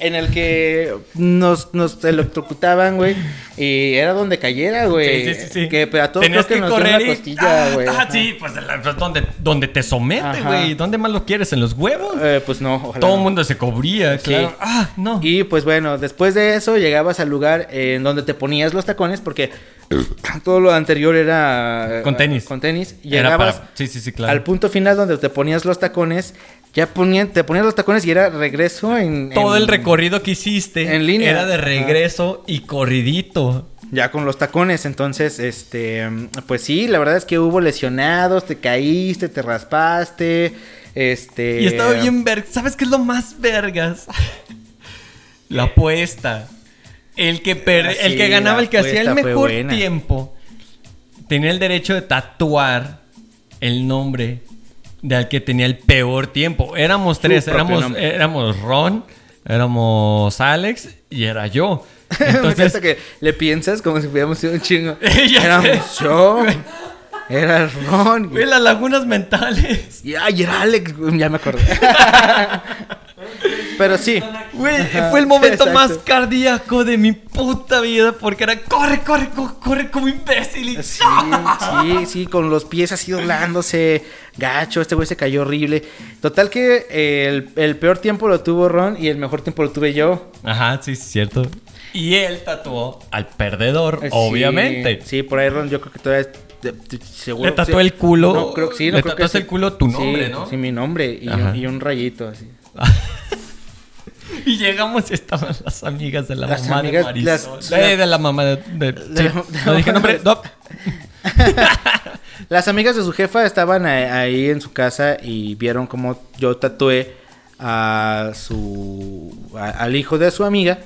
en el que nos, nos electrocutaban, güey. Y era donde cayera, güey. Sí, sí, sí, sí. Que pero a todos Tenías que, que nos correr y- costilla, Ah, güey. ah, sí, pues, pues, donde, donde te somete, güey. ¿Dónde más lo quieres? ¿En los huevos? Eh, pues no, ojalá. Todo no. el mundo se cubría, Sí. claro. Ah, no. Y pues bueno, después de eso llegabas al lugar en donde te ponías los tacones porque todo lo anterior era Con tenis. Con tenis. Era Llegabas para- sí, sí, sí, claro. al punto final donde te ponías los tacones, ya ponían, te ponías los tacones y era regreso en Todo en- el recorrido que hiciste en línea. era de regreso y corridito. Ya con los tacones, entonces, este, pues sí, la verdad es que hubo lesionados, te caíste, te raspaste, este... Y estaba bien verga. ¿Sabes qué es lo más vergas? La apuesta. El que, per- Ah, el que ganaba, el que hacía el mejor tiempo, tenía el derecho de tatuar el nombre del que tenía el peor tiempo. Éramos tres. Éramos, nombre. éramos Ron, éramos Alex y era yo. Entonces Entonces, que le piensas como si hubiéramos sido un chingo. Éramos yo, era Ron, güey, las lagunas mentales. y ay, era Alex, ya me acordé. Pero sí, Güey, fue el momento exacto. más cardíaco de mi puta vida porque era corre, corre, co- corre como imbécil. sí, sí, sí, con los pies así doblándose, gacho, este güey se cayó horrible. Total que eh, el, el peor tiempo lo tuvo Ron y el mejor tiempo lo tuve yo. Ajá, sí, es cierto. Y él tatuó al perdedor, Eh, sí, obviamente. Sí, por ahí Ron, yo creo que todavía de- de- seguro. Le tatuó sí. el culo. No, creo que sí, no Le creo que tatuaste sí. el culo tu Sí, nombre, ¿no? Sí, mi nombre y, un, y un rayito así. Y llegamos y estaban las amigas de la Las mamá amigas- de Marisol. las- Eh, de la mamá de... de- De sí. la- de no dije nombre. de- No. Las amigas de su jefa estaban ahí en su casa y vieron cómo yo tatué a su a- al hijo de su amiga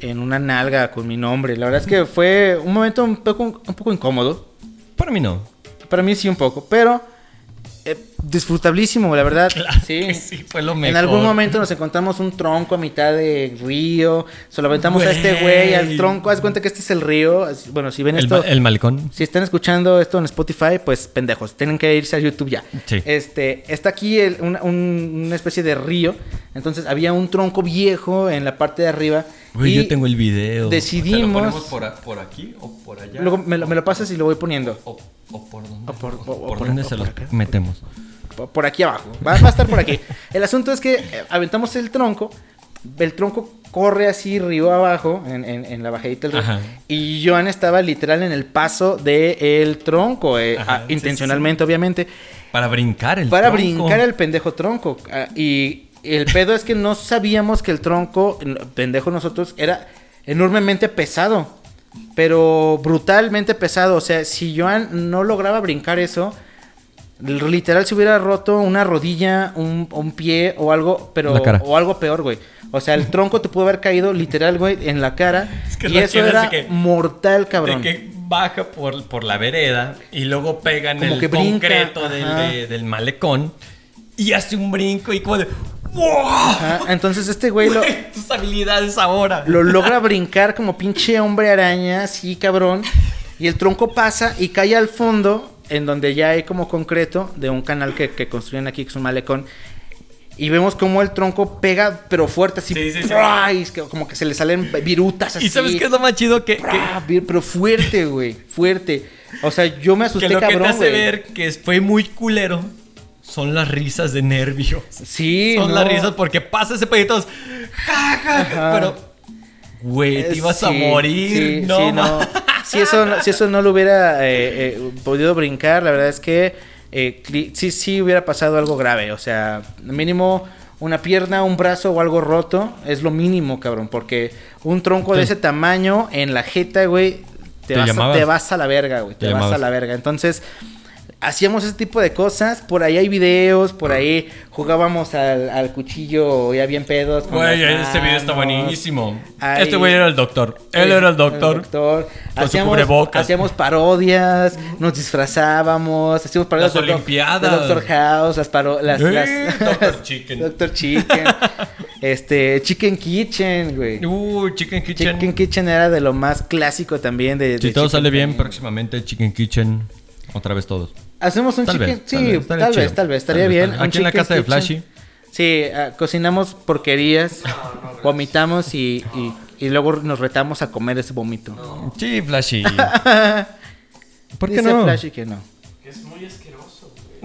en una nalga con mi nombre. La verdad es que fue un momento un poco un poco incómodo. Para mí no. Para mí sí un poco, pero eh, disfrutablísimo, la verdad. sí. sí, fue lo En mejor. algún momento nos encontramos un tronco a mitad de río, se lo aventamos a este güey al tronco, haz cuenta que este es el río. Bueno, si ven El, esto ma- el malecón. si están escuchando esto en Spotify, pues pendejos, tienen que irse a YouTube ya. Sí. Este, está aquí el- una, un- una especie de río. Entonces había un tronco viejo en la parte de arriba. Güey, y yo tengo el video. Decidimos. por, aquí o por allá? Luego me lo, me lo pasas y lo voy poniendo. O, o por dónde, O por- o- o por por dónde se o los por acá. metemos. Por, por aquí abajo. Va, va a estar por aquí. El asunto es que eh, aventamos el tronco. El tronco corre así río abajo en, en- en la bajadita del río. Ajá. Y Joan estaba literal en el paso del tronco. eh, Ajá, ah, sí, sí, intencionalmente, obviamente. Para brincar el para tronco. brincar el pendejo tronco. Ah, y el pedo es que no sabíamos que el tronco, pendejo nosotros, era enormemente pesado. Pero brutalmente pesado. O sea, si Joan no lograba brincar eso, literal se hubiera roto una rodilla, un, un pie o algo, pero La cara. o algo peor, güey. O sea, el tronco te pudo haber caído literal, güey, en la cara. Es que y eso era que- mortal, cabrón. De que baja por, por la vereda y luego pega en Como el que concreto del, de- del malecón y hace un brinco y como de Entonces este güey lo, tus habilidades ahora. lo logra brincar como pinche hombre araña, así cabrón. Y el tronco pasa y cae al fondo, en donde ya hay como concreto de un canal que, que construyen aquí, que es un malecón. Y vemos como el tronco pega, pero fuerte, así. Sí, sí, como que se le salen virutas así. ¿Y sabes qué es lo más chido? Que, Pero fuerte, güey. Fuerte. O sea, yo me asusté, que lo que te cabrón, hace güey. ver que fue muy culero son las risas de nervios. Sí, son no. las risas porque pasa ese pedito. Ja, ja, ja, pero. Güey, te ibas a morir. sí, no, sí, Si eso, no- si eso no lo hubiera eh, eh, podido brincar, la verdad es que eh, sí, sí hubiera pasado algo grave. O sea, mínimo una pierna, un brazo o algo roto es lo mínimo, cabrón. Porque un tronco de ese tamaño en la jeta, güey, te, Te vas, a, te vas a la verga, güey. Te, Te vas a la verga. Entonces, hacíamos ese tipo de cosas. Por ahí hay videos, por ahí jugábamos al, al cuchillo ya bien pedos. Güey, este video está buenísimo. Este güey era el doctor. Él era el doctor. doctor. Con su Hacíamos, hacíamos parodias, nos disfrazábamos, hacíamos parodias Las de Olimpiadas. de Doctor House, las paro las, Eh, Dr. Chicken. Doctor Chicken. este, Chicken Kitchen, güey. Uh, Chicken Kitchen. Chicken Kitchen era de lo más clásico también de, si de todo Chicken sale bien, próximamente Chicken Kitchen. Otra vez todos. Hacemos un Tal chicken, vez, sí, tal vez, tal vez, tal vez, estaría bien. un Aquí en la casa de kitchen. Flashy. Sí, ah, cocinamos porquerías, vomitamos y, y, y luego nos retamos a comer ese vómito. Sí, Flashy. ¿Por qué Dice no? Flashy que no.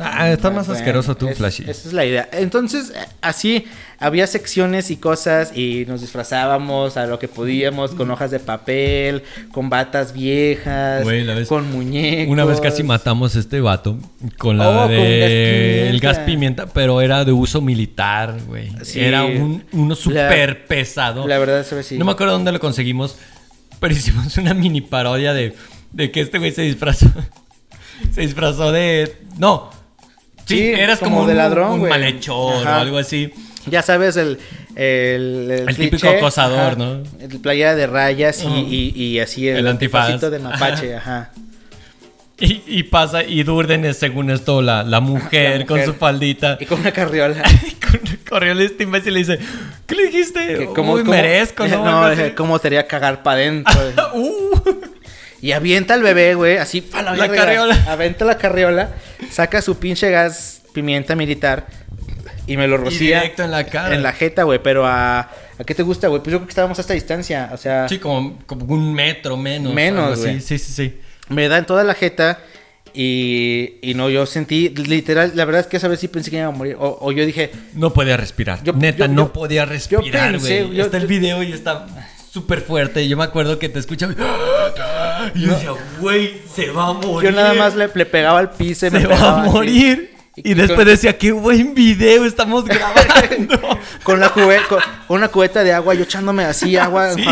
Ah, estás más Bueno, asqueroso tú, es- Flashy. Esa es la idea. Entonces, eh, así había secciones y cosas y nos disfrazábamos a lo que podíamos con hojas de papel, con batas viejas, Güey, la vez- con muñecos. Una vez casi matamos a este vato con la Oh, con gas de pimienta. el gas pimienta, pero era de uso militar, güey. Sí. Era un, uno súper pesado. La verdad, eso sí. No me acuerdo dónde lo conseguimos, pero hicimos una mini parodia de, de que este güey se disfrazó. se disfrazó de. No. Sí, eras como, como un, de ladrón, un güey. malhechor Ajá. o algo así. Ya sabes, el... El, El típico acosador, ¿no? El playera de rayas y, y, y así el, El antifaz. de mapache, ajá. Y, y pasa, y Durden es según esto la, la mujer La con su faldita. Y con una carriola. Y con- corrió el este imbécil le dice, ¿qué le dijiste? Que Uy, merezco, ¿no? No, eh, cómo te haría cagar para adentro. Uh. Y avienta al bebé, güey, así, la, La carriola. Avienta la carriola, saca su pinche gas pimienta militar y me lo rocía. directo en la cara. En la jeta, güey, pero a... ¿A qué te gusta, güey? Pues yo creo que estábamos a esta distancia, o sea... Sí, como, como un metro menos. Menos, güey. Sí, sí, sí. Me da en toda la jeta y, y no, yo sentí, literal, la verdad es que esa vez sí pensé que iba a morir. O, o yo dije, No podía respirar. Yo- Neta, yo- no yo- podía respirar, güey. yo- Está el video y está súper fuerte. Yo me acuerdo que te escuchaba. Y yo decía, güey, se va a morir. yo nada más le, le pegaba al piso y me se va a así. morir. Y Y después con- decía, qué buen video estamos grabando. con la cube- con, una cubeta de agua, yo echándome así agua, Sí.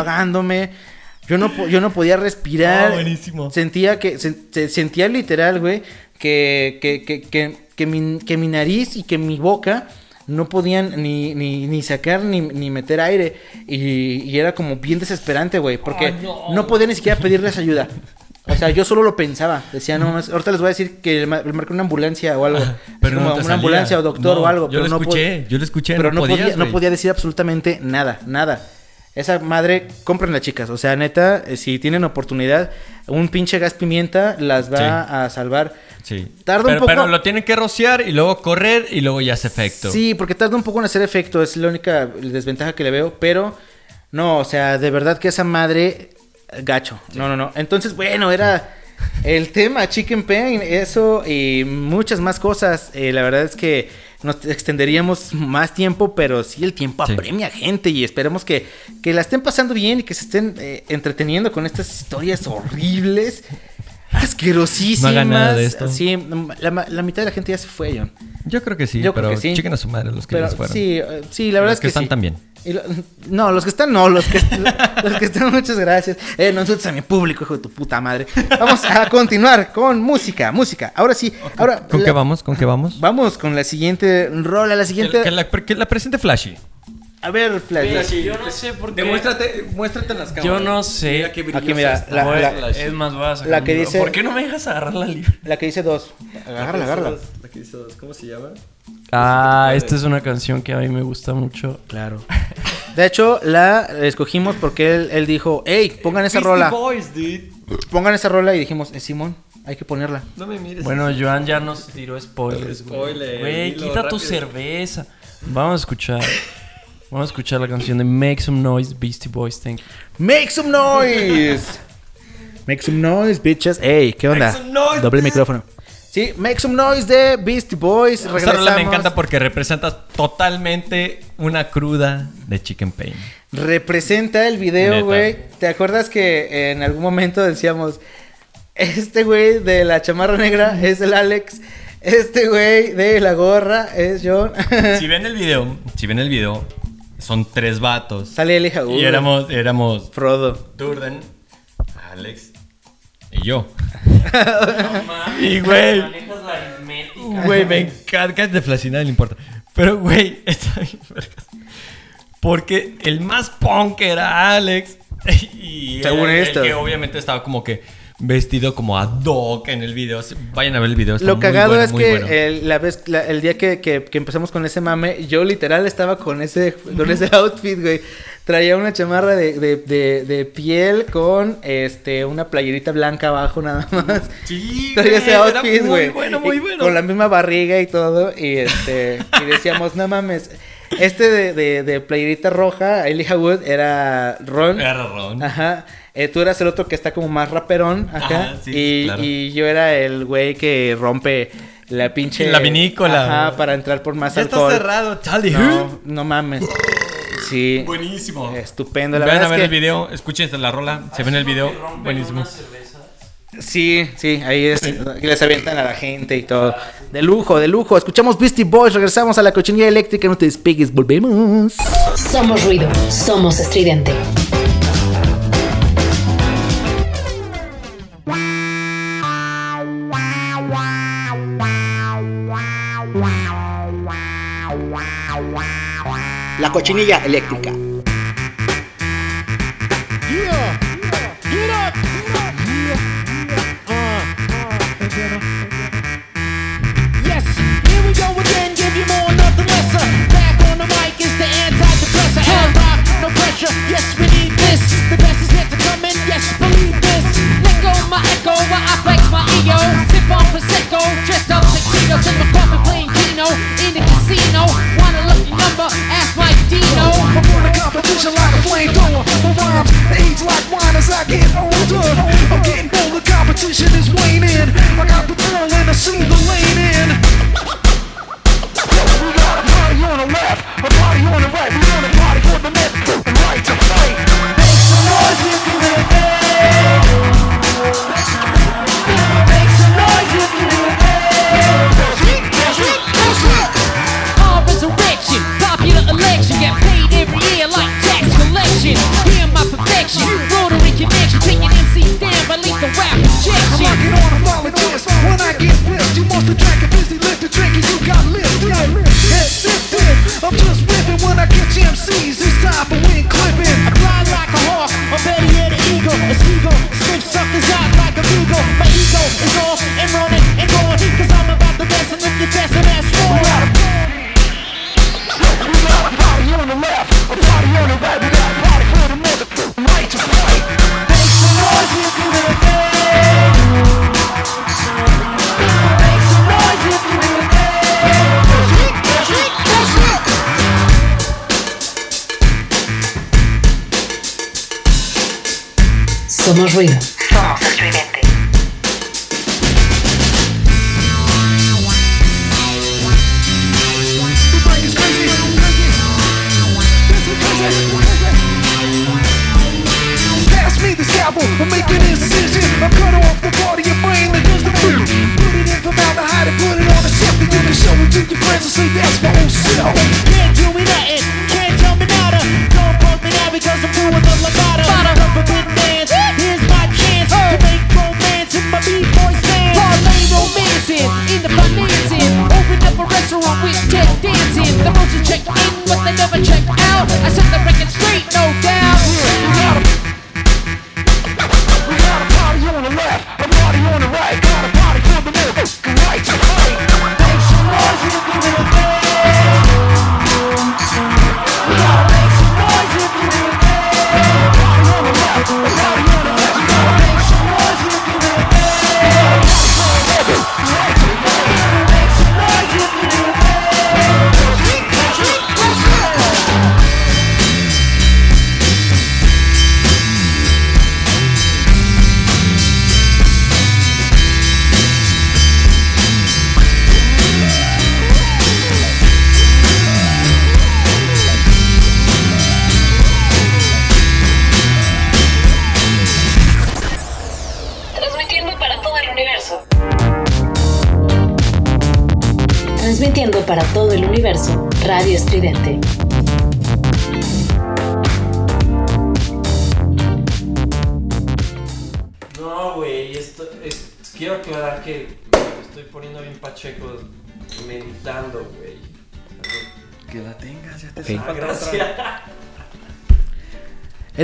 Yo no, yo no podía respirar. Ah, buenísimo. Sentía que, se- se- sentía literal, güey, que, que, que, que, que mi, que mi nariz y que mi boca no podían ni, ni, ni sacar ni, ni meter aire. Y, y era como bien desesperante, güey, porque no. podía ni siquiera pedirles ayuda. O sea, yo solo lo pensaba. Decía, no, más, ahorita les voy a decir que le ma- le marque una ambulancia o algo. Pero como no una salía. ambulancia o doctor No, o algo. yo pero lo no escuché, yo lo escuché, Pero no podía, no podía decir absolutamente nada, nada. Esa madre, cómprenla, chicas. O sea, neta, eh, si tienen oportunidad, un pinche gas pimienta las va Sí. a salvar. Sí. Tarda un pero, poco- pero lo tienen que rociar y luego correr y luego ya hace efecto. Sí, porque tarda un poco en hacer efecto, es la única desventaja que le veo, pero no, o sea, de verdad que esa madre, gacho. No, no, no. Entonces, bueno, era el tema Chicken Pain, eso y muchas más cosas. Eh, la verdad es que nos extenderíamos más tiempo, pero sí el tiempo Sí. apremia gente y esperemos que, que la estén pasando bien y que se estén eh, entreteniendo con estas historias horribles. Asquerosísimas. No hagan nada de esto. Sí, la, la mitad de la gente ya se fue, John. Yo creo que sí, Yo creo pero que sí. chequen a su madre los que Pero les fueron. sí, sí, la verdad Los es que que están sí. también. Lo- no, los que están no, los que, los que están, muchas gracias. Eh, no insultes a mi público, hijo de tu puta madre. Vamos a continuar con música, música. Ahora sí, ahora. ¿Con la- qué vamos? ¿Con qué vamos? Vamos con la siguiente rola, la Que, siguiente. que la, que la presente Flashy. A ver, Flash. Yo no sé por qué. Demuéstrate, muéstrate en las cámaras. Yo no sé. Aquí mira, la, la- es más, voy a sacar la que dice- ¿Por qué no me dejas agarrar la libre? la que dice dos. Agárrala, agárrala. ¿Cómo se llama? Ah, esta es una canción que a mí me gusta mucho. Claro. De hecho, la escogimos porque él, él dijo, hey, pongan esa rola. Boys, dude. Pongan esa rola y dijimos, eh, Simón, hay que ponerla. No me mires. Bueno, Joan ya nos tiró spoilers. Spoiler, Güey, quita tu cerveza. Vamos a escuchar. Vamos a escuchar la canción de Make Some Noise, Beastie Boys. Thank you. Make some noise. Make some noise, bitches. Ey, ¿qué onda? some noise, Doble micrófono. Sí, Make some noise de Beastie Boys. Esta Regresamos. rola me encanta porque representa totalmente una cruda de Chicken Pain. Representa el video, güey. ¿Te acuerdas que en algún momento decíamos, este güey de la chamarra negra es el Alex, este güey de la gorra es John? si ven el video, si ven el video, son tres vatos. Sale el hija. Y éramos, éramos Frodo. Durden, Alex y yo. y güey, güey, me encanta de Flash, nada le importa. Pero güey, está bien vergas. Porque el más punk era Alex. Y Según el esto. que obviamente estaba como que vestido como ad hoc en el video. Vayan a ver el video. está Lo muy cagado bueno, es muy que bueno. el, la vez, la- el día que, que- que empezamos con ese mame, yo literal estaba con ese, con ese outfit, güey. Traía una chamarra de, de, de, de piel con este una playerita blanca abajo nada más. Sí, Traía ese outfit, muy güey. bueno, y muy bueno. Con la misma barriga y todo. Y este. y decíamos, no mames. Este de, de, de playerita roja, Elijah Wood, era Ron. Era Ron. Ajá. Eh, tú eras el otro que está como más raperón acá. Ajá, sí, y, claro. y yo era el güey que rompe la pinche. La vinícola. Ajá, para entrar por más Ya está alcohol. cerrado, Charlie. No, no mames. Sí. Buenísimo. Estupendo. La Vean a verdad ver es el que. video, escuchen la rola, se ve en el video. Buenísimo. Sí, sí, ahí es. Aquí les avientan a la gente y todo. De lujo, de lujo. Escuchamos Beastie Boys, regresamos a la cochinilla eléctrica. No te despegues, volvemos. Somos ruido, somos estridente. No pressure. Yes, we need this. The best is yet to come in. Yes, believe this. Let go my echo, I my ego. Sip on prosecco, dressed up tuxedos in my coffin playing Keno in the casino. Want a lucky number? Ask Mike Dino. I'm on a competition like a flamethrower. My rhymes age like wine as I get older. I'm getting bolder, competition is waning. I got the ball and I see the lane in. We got a party on the left, a party on the right. We want a party for the left and right to fight.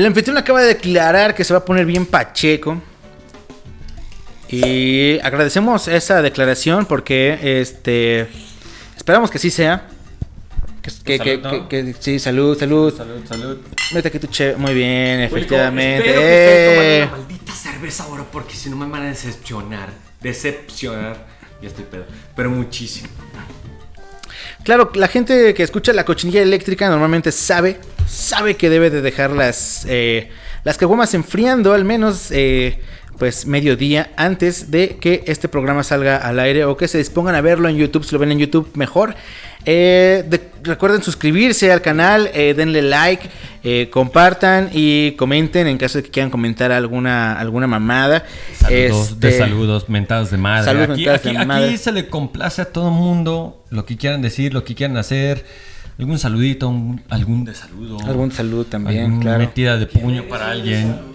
El anfitrión acaba de declarar que se va a poner bien pacheco. Y agradecemos esa declaración porque este esperamos que sí sea. Que, que, Salud, que- ¿no? que- que- sí, salud, salud. Salud, salud. Mete aquí tu che. Muy bien, efectivamente. espero que estén tomando Eh. maldita cerveza ahora porque si no me van a decepcionar. Decepcionar. Ya estoy pedo. Pero muchísimo. Claro, la gente que escucha la cochinilla eléctrica normalmente sabe, sabe que debe de dejar las, eh, las caguamas enfriando al menos eh, pues mediodía antes de que este programa salga al aire o que se dispongan a verlo en YouTube, si lo ven en YouTube mejor. Eh, de- recuerden suscribirse al canal, eh, denle like, eh, compartan y comenten en caso de que quieran comentar alguna, alguna mamada. Saludos, de Este, saludos, mentadas de madre. Saludos, aquí, mentadas aquí- de aquí madre. se le complace a todo mundo lo que quieran decir, lo que quieran hacer. Algún saludito, un- algún de saludo. Algún saludo también, alguna claro. metida de puño para alguien.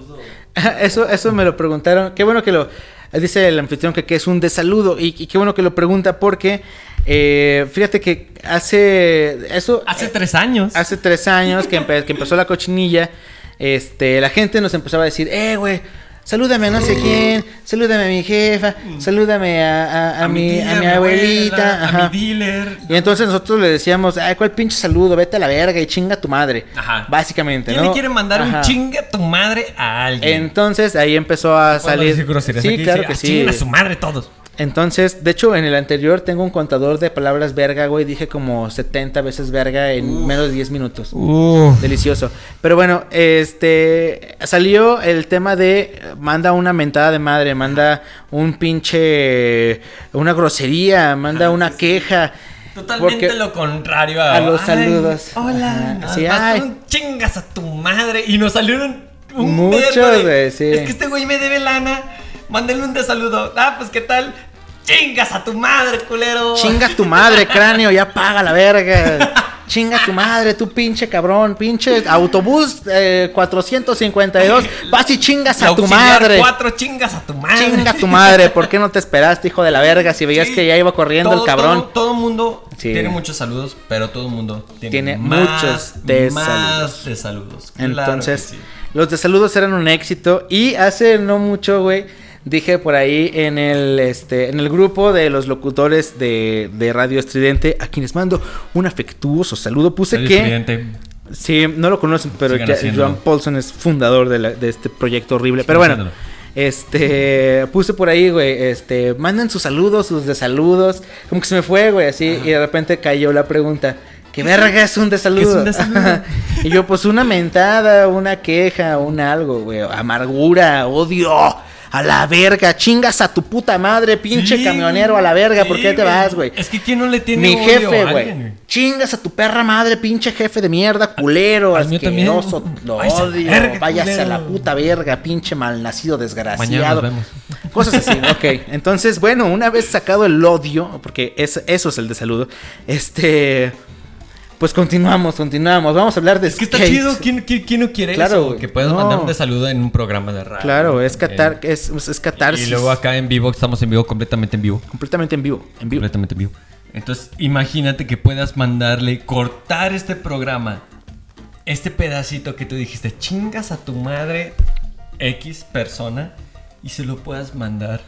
Eso, eso me lo preguntaron. Qué bueno que lo. Dice el anfitrión que, que es un desaludo. Y, y qué bueno que lo pregunta porque. eh, fíjate que hace. Eso. Hace tres años. Hace tres años que, empe- que empezó la cochinilla. Este, la gente nos empezaba a decir, eh, güey. Salúdame a no sé quién, salúdame a mi jefa, salúdame a, a- a mi, tía, a mi abuelita. a ajá. mi dealer. Y entonces nosotros le decíamos, ay, ¿cuál pinche saludo? Vete a la verga y chinga a tu madre. Ajá. Básicamente, ¿Quién ¿no? le quiere mandar Ajá. un chingue a tu madre a alguien? Entonces ahí empezó a ¿Puedo salir. decir Sí, aquí? claro Sí, que ah, sí. a su madre todos. Entonces, de hecho, en el anterior tengo un contador de palabras verga, güey. Dije como 70 veces verga en menos de 10 minutos. Delicioso. Pero bueno, este salió el tema de manda una mentada de madre, manda un pinche una grosería, manda una queja. Totalmente Porque- lo contrario a, a los Ay, saludos. Hola. Ajá. Sí, ay. chingas a tu madre. Y nos salieron un Muchos, de, güey, sí. Es que este güey me debe lana. Mándenle un desaludo. Ah, pues qué tal. Chingas a tu madre, culero. Chinga tu madre, cráneo, ya paga la verga. Chinga tu madre, tu pinche cabrón, pinche autobús eh, 452. Vas y chingas a tu madre. Cuatro chingas a tu madre. Chinga tu madre, ¿por qué no te esperaste, hijo de la verga? Si veías Sí. que ya iba corriendo Todo- el cabrón. Todo, todo mundo Sí. tiene muchos saludos, pero todo mundo tiene, Tiene más, muchos desaludos. más desaludos. Claro Entonces, sí. los de saludos eran un éxito. Y hace no mucho, güey, dije por ahí en el, este, en el grupo de los locutores de, de Radio Estridente, a quienes mando un afectuoso saludo, puse Radio que... Estridente. Sí, no lo conocen, pero ya-. Joan Paulson es fundador de, la- de este proyecto horrible. pero bueno, haciéndolo. este, puse por ahí, güey, este, manden sus saludos, sus desaludos. Como que se me fue, güey, así, y de repente cayó la pregunta. ¿Qué verga es un desaludo? ¿Qué es un desaludo? y yo, pues una mentada, una queja, un algo, güey. Amargura, odio. A la verga, chingas a tu puta madre, pinche Sí, camionero, a la verga, ¿por qué te güey. vas, güey? Es que ¿quién no le tiene Mi odio jefe, güey. Chingas a tu perra madre, pinche jefe de mierda, culero, asqueroso, lo a la odio. verga, Váyase a la puta verga, pinche malnacido desgraciado. Mañana nos vemos. Cosas así, ok. Entonces, bueno, una vez sacado el odio, porque es, eso es el de saludo, este. Pues continuamos, continuamos. Vamos a hablar de Es que está chido. ¿Quién, quién- quién no quiere Claro, eso? Que puedas No. mandar un desaludo en un programa de radio. Claro, es, catar, es, es catarsis. Y luego acá en vivo, estamos en vivo, completamente en vivo. Completamente en vivo, en vivo. Completamente en vivo. Entonces, imagínate que puedas mandarle, cortar este programa, este pedacito que tú dijiste, chingas a tu madre X persona y se lo puedas mandar.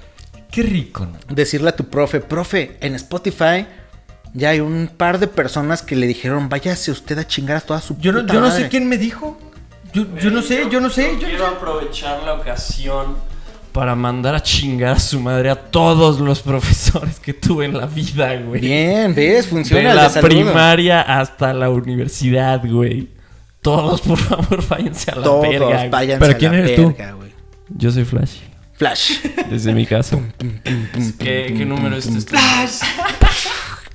Qué rico, ¿no? decirle a tu profe, profe, en Spotify ya hay un par de personas que le dijeron, váyase usted a chingar a toda su Yo no, puta yo no madre". sé quién me dijo. Yo, yo no sé, yo no sé. Yo no Quiero sé. aprovechar la ocasión para mandar a chingar a su madre a todos los profesores que tuve en la vida, güey. Bien, ¿ves? Funciona De la de saludo. primaria hasta la universidad, güey. Todos, por favor, váyanse a la Todos verga. güey. váyanse ¿Pero a quién la eres tú? verga, güey. Yo soy Flash. Flash. Desde mi casa. ¿Qué, qué número es este?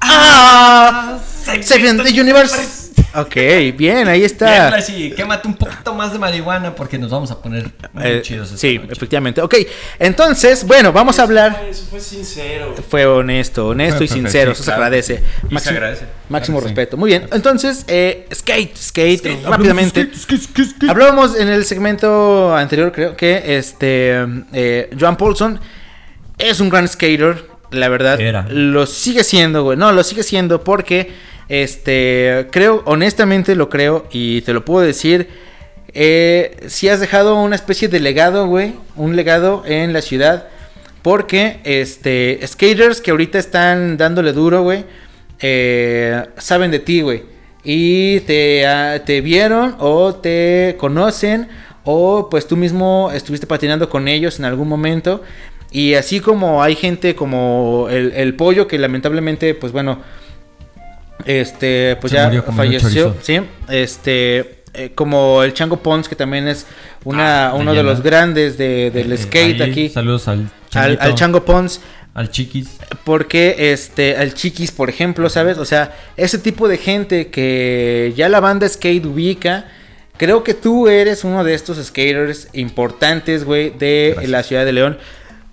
¡Ah! Seven the Universe. Ok, bien, ahí Bien, está. Flashy, quémate un poquito más de marihuana porque nos vamos a poner muy Eh, chidos. esta sí, noche. efectivamente. Ok, entonces, bueno, vamos a hablar. Eso fue sincero. Fue honesto, honesto Fue y perfecto, sincero, sí, eso se agradece. Y se Máximo, agradece. máximo Claro que sí. respeto. Muy bien, entonces, eh, skate, skate, Skate, rápidamente. skate, skate. Hablábamos en el segmento anterior, creo que este eh, Joan Paulson es un gran skater, la verdad. Era. Lo sigue siendo, güey. No, lo sigue siendo porque este creo, honestamente lo creo y te lo puedo decir. Eh, si has dejado una especie de legado, güey, un legado en la ciudad. Porque, este, skaters que ahorita están dándole duro, güey, eh, saben de ti, güey. y te, ah, te vieron o te conocen o pues tú mismo estuviste patinando con ellos en algún momento. Y así como hay gente como el, el pollo que lamentablemente pues bueno, este pues Se ya falleció, sí, este eh, como el Chango Pons que también es una, Ah, uno de los grandes de- del Eh, skate ahí, aquí. Saludos al Al, al Chango Pons. al Chiquis. Porque este, al Chiquis, por ejemplo, ¿sabes? O sea, ese tipo de gente que ya la banda skate ubica. Creo que tú eres uno de estos skaters importantes, güey, de la ciudad de León.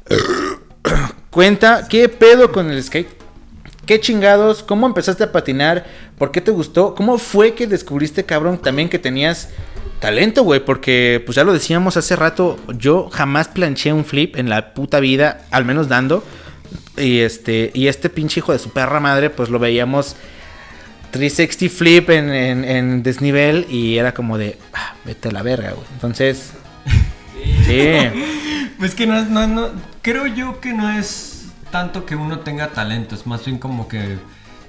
Cuenta, ¿qué pedo con el skate? ¿Qué chingados? ¿Cómo empezaste a patinar? ¿Por qué te gustó? ¿Cómo fue que descubriste, cabrón, también que tenías talento, güey? Porque, pues ya lo decíamos hace rato, yo jamás planché un flip en la puta vida, al menos dando. Y este, y este pinche hijo de su perra madre, pues lo veíamos 360 flip en, en, desnivel y era como de, ah, vete a la verga, güey. Entonces, sí. Pues que no, no, no, creo yo que no es tanto que uno tenga talento, es más bien como que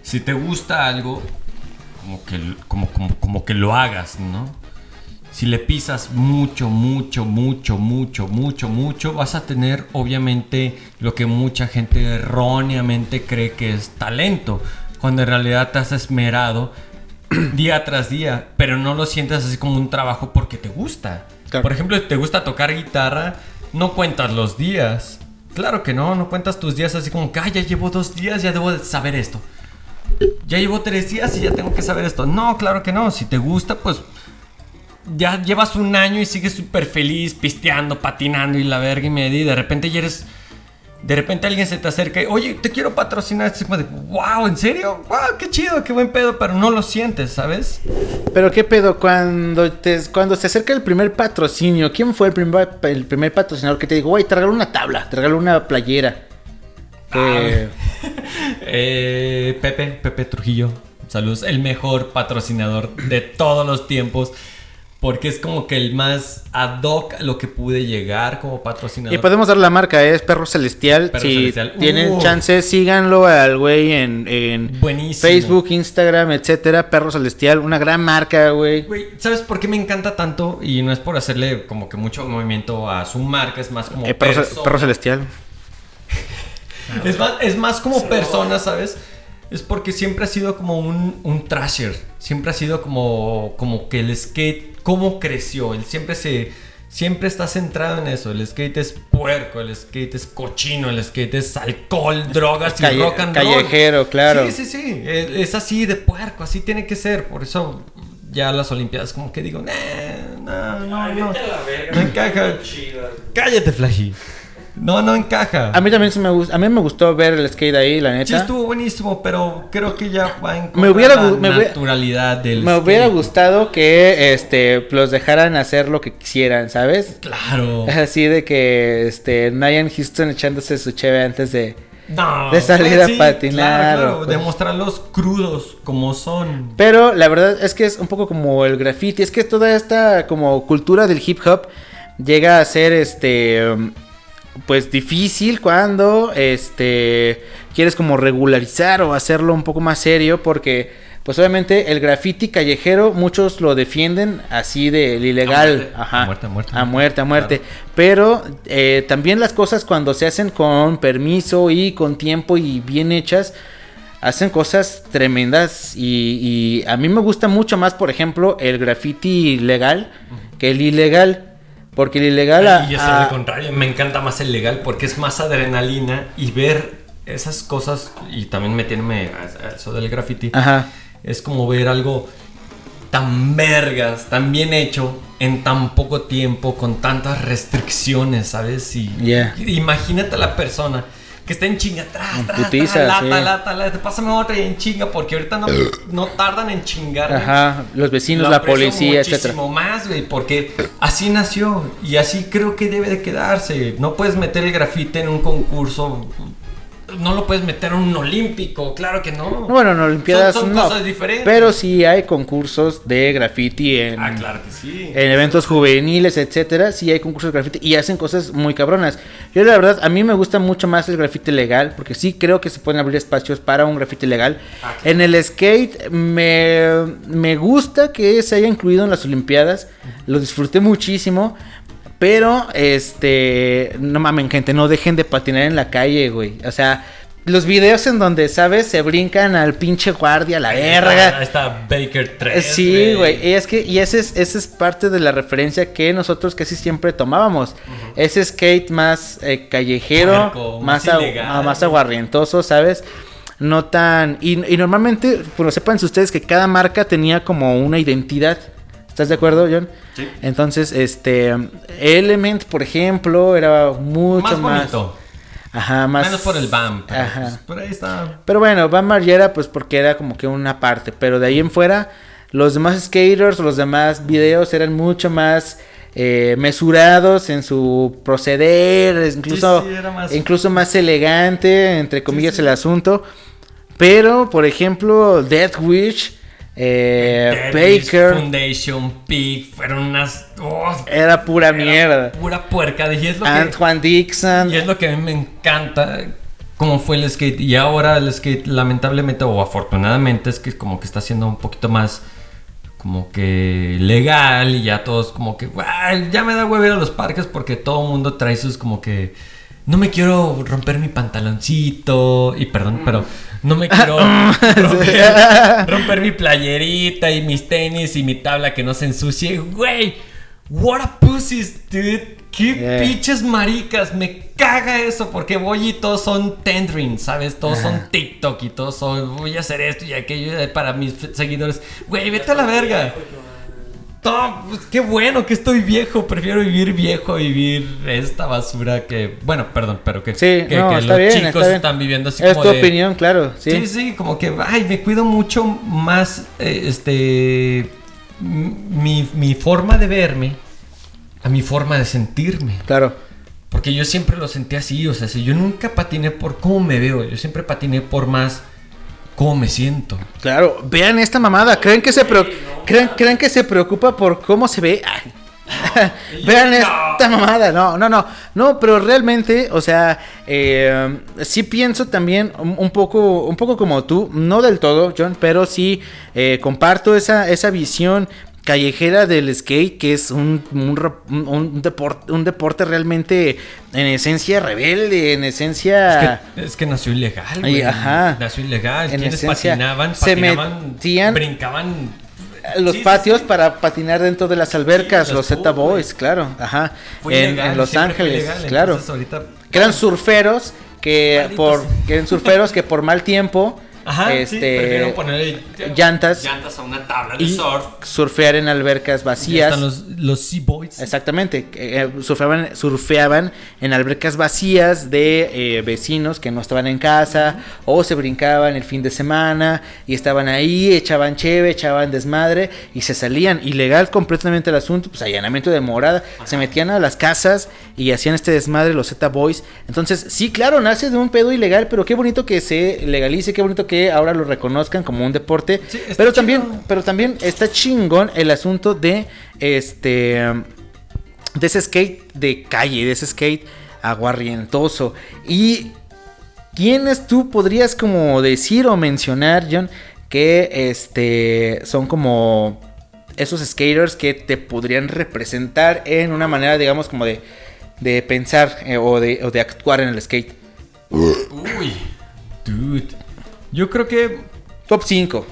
si te gusta algo, como que, como, como, como que lo hagas, ¿no? Si le pisas mucho, mucho, mucho, mucho, mucho, mucho, vas a tener obviamente lo que mucha gente erróneamente cree que es talento, cuando en realidad te has esmerado día tras día, pero no lo sientes así como un trabajo porque te gusta. Por ejemplo, te gusta tocar guitarra, no cuentas los días. Claro que no, no cuentas tus días así como que, "Ay, ya llevo dos días, ya debo de saber esto. Ya llevo tres días y ya tengo que saber esto. No, claro que no. Si te gusta, pues ya llevas un año y sigues súper feliz, pisteando, patinando y la verga y media. Y de repente ya eres. De repente alguien se te acerca y, oye, te quiero patrocinar. Es como de, wow, ¿en serio? Wow, qué chido, qué buen pedo, pero no lo sientes, ¿sabes? Pero qué pedo, cuando te, cuando se acerca el primer patrocinio, ¿quién fue el primer, el primer patrocinador que te dijo, güey, te regalo una tabla, te regalo una playera? Que- Eh, Pepe, Pepe Trujillo. Saludos, el mejor patrocinador de todos los tiempos. Porque es como que el más ad hoc a lo que pude llegar como patrocinador. Y podemos dar la marca, es Perro Celestial. Perro si Celestial. tienen Uh. chance, síganlo al güey en, en. Facebook, Instagram, etcétera. Perro Celestial, una gran marca, güey. Güey, ¿sabes por qué me encanta tanto? Y no es por hacerle como que mucho movimiento a su marca, es más como Eh, Perro. Perro Celestial. Es más, es más como persona, ¿sabes? Es porque siempre ha sido como un, un trasher. Siempre ha sido como, como que el skate, cómo creció. Él siempre se. Siempre está centrado en eso. El skate es puerco, el skate es cochino, el skate es alcohol, drogas y Calle- rock and roll. callejero, claro. Sí, sí, sí. Es, es así de puerco, así tiene que ser. Por eso ya las Olimpiadas como que digo, "Nah, no, no, Ay, no. vete a la verga. No encaja. Chidas. Cállate, Flashy. No, no encaja. A mí también sí me gusta, a mí me gustó ver el skate ahí, la neta. Sí estuvo buenísimo, pero creo que ya va en Me hubiera la me hubiera- naturalidad del Me hubiera gustado que este los dejaran hacer lo que quisieran, ¿sabes? Claro. Así de que este Houston echándose su cheve antes de No, de salir pues a patinar, Claro, claro, pues. demostrarlos crudos como son. Pero la verdad es que es un poco como el graffiti, es que toda esta como cultura del hip hop llega a ser este pues difícil cuando este quieres como regularizar o hacerlo un poco más serio porque pues obviamente el graffiti callejero muchos lo defienden así del ilegal, A muerte, ajá, a muerte, a muerte. a muerte, a muerte. Pero eh, también las cosas cuando se hacen con permiso y con tiempo y bien hechas, hacen cosas tremendas. Y, y a mí me gusta mucho más, por ejemplo, el graffiti legal que el ilegal. Porque el ilegal... a- y yo soy a- al contrario, me encanta más el legal porque es más adrenalina y ver esas cosas y también meterme a, a eso del graffiti. Ajá. Es como ver algo tan vergas, tan bien hecho en tan poco tiempo, con tantas restricciones, ¿sabes? Y Yeah. imagínate a la persona que está en chinga, tra, En tra, putiza, tra, lata, sí. lata, lata, pásame otra y en chinga, porque ahorita no, no tardan en chingar. Ajá, los vecinos, Lo la policía, etcétera. muchísimo más, güey, porque así nació y así creo que debe de quedarse. No puedes meter el grafite en un concurso no lo puedes meter en un olímpico, claro que no. Bueno, en Olimpiadas Son- son no. cosas diferentes. Pero sí hay concursos de graffiti en, Ah, claro que sí. en eventos juveniles, etcétera. Sí hay concursos de graffiti y hacen cosas muy cabronas. Yo la verdad, a mí me gusta mucho más el graffiti legal, porque sí creo que se pueden abrir espacios para un graffiti legal. Ah, En el skate me, me gusta que se haya incluido en las Olimpiadas. Lo disfruté muchísimo. Pero, este, no mamen, gente, no dejen de patinar en la calle, güey. O sea, los videos en donde, ¿sabes? Se brincan al pinche guardia, a la verga. ahí está Baker 3. Sí, güey. Y es que, y ese es, ese es parte de la referencia que nosotros casi siempre tomábamos. Ese skate más eh, callejero, Puerco, más, ah, más güey. aguarrientoso, ¿sabes? No tan. Y, y normalmente, pues sepan ustedes que cada marca tenía como una identidad. ¿Estás de acuerdo, John? Sí. Entonces, este. Element, por ejemplo, era mucho Más más. bonito. Ajá, más. Menos por el BAM. Pero, Ajá. pues, por ahí está. Pero bueno, Van Margera, pues porque era como que una parte. Pero de ahí en fuera, los demás skaters, los demás videos eran mucho más eh, mesurados en su proceder, incluso, sí, era más- incluso más elegante, entre comillas, el asunto. Pero, por ejemplo, Death Wish, eh, Baker, Foundation, Peak, fueron unas. oh, era pura mierda. pura puerca. Y es lo que. Antoine Dixon. Y es lo que a mí me encanta cómo fue el skate. Y ahora el skate, lamentablemente o afortunadamente, es que como que está siendo un poquito más como que legal y ya todos como que "Guay, ya me da huevo ir a los parques porque todo el mundo trae sus como que no me quiero romper mi pantaloncito y perdón pero no me quiero romper, romper mi playerita y mis tenis y mi tabla que no se ensucie. Güey what a pussies dude. Qué Yeah. pinches maricas me caga eso porque voy y todos son tendering sabes todos son TikTok y todos son voy a hacer esto y aquello para mis seguidores. Güey vete a la verga no, pues qué bueno que estoy viejo. Prefiero vivir viejo a vivir esta basura que. Bueno, perdón, pero que, Sí, que, no, que está los bien, chicos está están viviendo así es como tu de- opinión, claro. Sí. Sí, sí, como que, ay, me cuido mucho más, eh, este, mi, mi forma de verme a mi forma de sentirme. Claro. Porque yo siempre lo sentí así, o sea, si yo nunca patiné por cómo me veo, yo siempre patiné por más cómo me siento. Claro, vean esta mamada. ¿Creen que se, preo- ¿creen, creen que se preocupa por cómo se ve? Ay. vean esta mamada. No, no, no. No, pero realmente, o sea, eh, sí pienso también un, un poco, un poco como tú. No del todo, John, pero sí eh, comparto esa, esa visión callejera del skate, que es un, un, deporte, un deporte realmente en esencia rebelde, en esencia... Es que, es que nació ilegal, güey. ajá. Nació ilegal. En Quienes esencia, patinaban, se patinaban, metían- brincaban. los Sí, patios sí. para patinar dentro de las albercas, Sí, los los Z pubs, Boys, claro, ajá, en, en Los Ángeles, claro, ahorita- que eran surferos que por que eran surferos que por mal tiempo, Ajá, este, prefiero ponerle llantas llantas a una tabla de y surf. surfear en albercas Ya vacías. están los, los Sea Boys. Exactamente, eh, surfeaban, surfeaban en albercas vacías de eh, vecinos que no estaban en casa o se brincaban el fin de semana y estaban ahí, echaban cheve, echaban desmadre y se salían. Ilegal completamente el asunto, pues allanamiento de morada, se metían a las casas y hacían este desmadre los Z Boys. Entonces, sí, claro, nace de un pedo ilegal, pero qué bonito que se legalice, qué bonito que ahora lo reconozcan como un deporte. Sí, pero también, pero también está chingón el asunto de este de ese skate de calle, de ese skate aguarrientoso. Y quiénes tú podrías como decir o mencionar, John, que este son como esos skaters que te podrían representar en una manera, digamos, como de, de pensar eh, o, de, o de actuar en el skate. Uy, dude. Yo creo que. Top 5.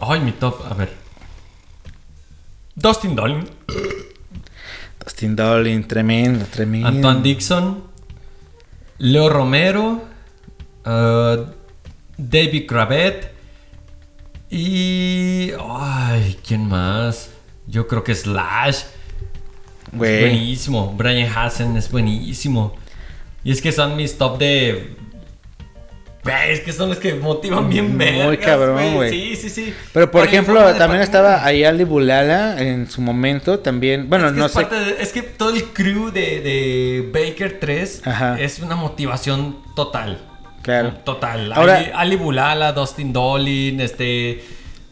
Ay, mi top, a ver. Dustin Dolin, Dustin Dolin, tremendo, tremendo. Antoine Dixon, Leo Romero, uh, David Cravet y. Ay, ¿quién más? Yo creo que Slash. Es Güey. buenísimo. Brian Hassen es buenísimo. Y es que son mis top de. Es que son los que motivan bien Muy vergas, cabrón, güey. Sí, sí, sí. Pero por ejemplo, también estaba Ayali Bulala en su momento también. Bueno, es que no es, sé. de- es que todo el crew de, de Baker 3 Ajá. es una motivación total. Claro. Total. Ahora- Ali, Ali Bulala, Dustin Dolin, este.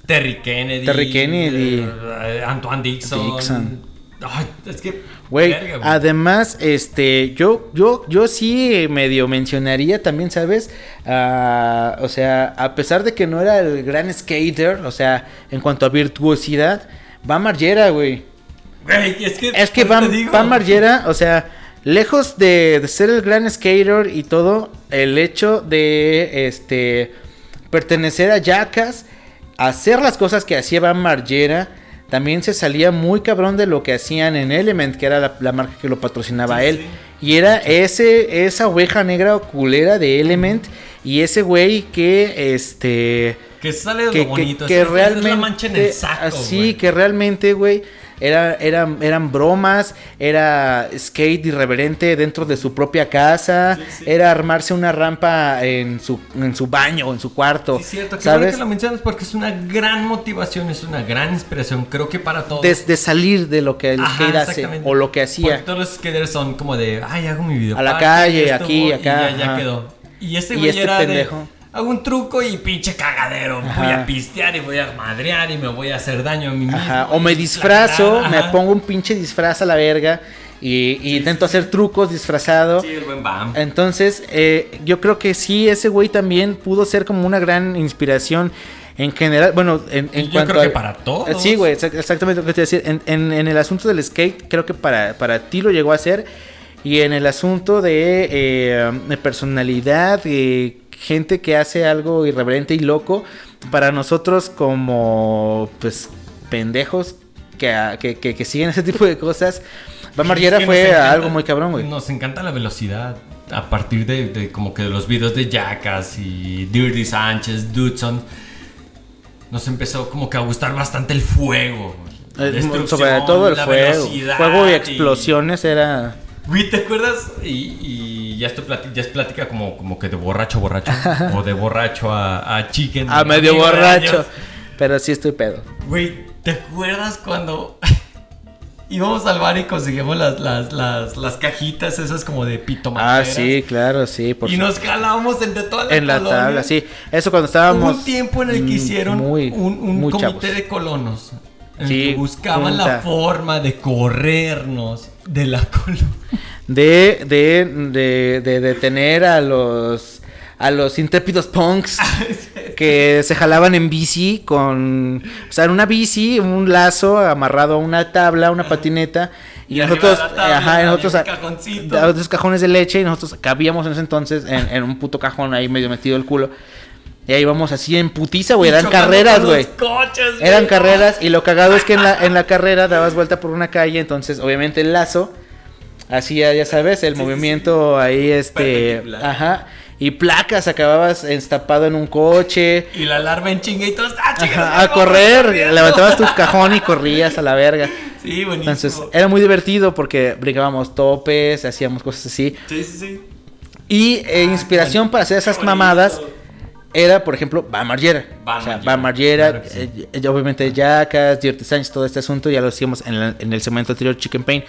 Terry Kennedy. Terry Kennedy. eh, Antoine Dixon. Dixon. Ay, es que. Güey, además, este, yo, yo, yo sí medio mencionaría también, ¿sabes? Ah, o sea, a pesar de que no era el gran skater, o sea, en cuanto a virtuosidad, Van Margera, güey. Güey, es que. Es que Van. Van Margera, o sea, lejos de, de ser el gran skater y todo, el hecho de, este, pertenecer a Jackass, hacer las cosas que hacía Van Margera, también se salía muy cabrón de lo que hacían en Element, que era la, la marca que lo patrocinaba él. Y era ese, esa oveja negra o culera de Element y ese güey que, este Que sale de que, lo que- bonito. que es, es realmente la mancha en el saco. así güey. que realmente güey era, eran, eran bromas, era skate irreverente dentro de su propia casa, era armarse una rampa en su, en su baño, en su cuarto, Sí, es cierto. Que bueno ¿sabes? que lo mencionas porque es una gran motivación, es una gran inspiración. Creo que para todos. De, de salir de lo que el Ajá, skate hace o lo que Porque hacía. todos los skaters son como de, ay, hago mi video. A la calle, aquí, acá, Y ya, quedó. Y este Y güey este era pendejo. de, hago un truco y pinche cagadero. Voy a pistear y voy a madrear y me voy a hacer daño a mí mismo. Ajá, o me disfrazo, me pongo un pinche disfraz a la verga y, y intento hacer trucos disfrazado. Sí, el buen Bam. Entonces, eh, yo creo que sí, ese güey también pudo ser como una gran inspiración en general. Bueno, en, en Yo cuanto creo que a- para todos. Eh, Sí, güey, exac- exactamente lo que te iba a decir. En, en- en el asunto del skate, creo que para, para ti lo llegó a ser. Y en el asunto de, eh, de personalidad, gente que hace algo irreverente y loco, para nosotros como, pues, pendejos que, que, que- que siguen ese tipo de cosas, Van Margera fue encanta- algo muy cabrón, güey. Nos encanta la velocidad. A partir de, de como que de los videos de Jackass y Dirty Sánchez, Dudson, nos empezó como que a gustar bastante el fuego. Eh, Destrucción, sobre todo el fuego. Fuego y explosiones era... Güey, ¿te acuerdas? Y, y ya, esto plati- ya es plática como, como que de borracho a borracho. o de borracho a, a chicken. A medio borracho. años. Pero sí estoy pedo. Güey, ¿te acuerdas cuando íbamos al bar y conseguimos las, las, las, las cajitas esas como de pito Ah, sí, claro, sí. Por Y nos jalábamos entre toda la En la colonia. tabla, sí. Eso cuando Hubo estábamos... un tiempo en el que mm, hicieron muy, un, un muy comité chavos. de colonos. En el Sí, que buscaban la forma de corrernos de la colonia. De, de, de, de detener a los... A los intrépidos punks que se jalaban en bici con... O sea, en una bici, un lazo amarrado a una tabla, una patineta. Y, nosotros... tabla ajá, nosotros... a- otros cajones de leche y nosotros cabíamos en ese entonces en, en un puto cajón ahí medio metido el culo. Y ahí íbamos así en putiza, güey. Eran carreras, güey. Eran carreras y lo cagado es que en la, en la carrera dabas vuelta por una calle, entonces obviamente el lazo hacía, ya sabes, el movimiento ahí, este, ajá, y placas, acababas estapado en un coche, Y la alarma en chinga y todos ¡ah, ajá, a correr, corriendo! levantabas tu cajón y corrías a la verga. Sí, buenísimo. Entonces era muy divertido porque brincábamos topes, hacíamos cosas así. Sí, sí, sí. Y eh, inspiración para hacer esas mamadas era, por ejemplo, Van Margera. Van o sea, Margera, Van Margera, claro que sí. eh, eh, obviamente Jackass, Dirty Sánchez, todo este asunto, ya lo hicimos en, la- en el segmento anterior, Chicken Pain.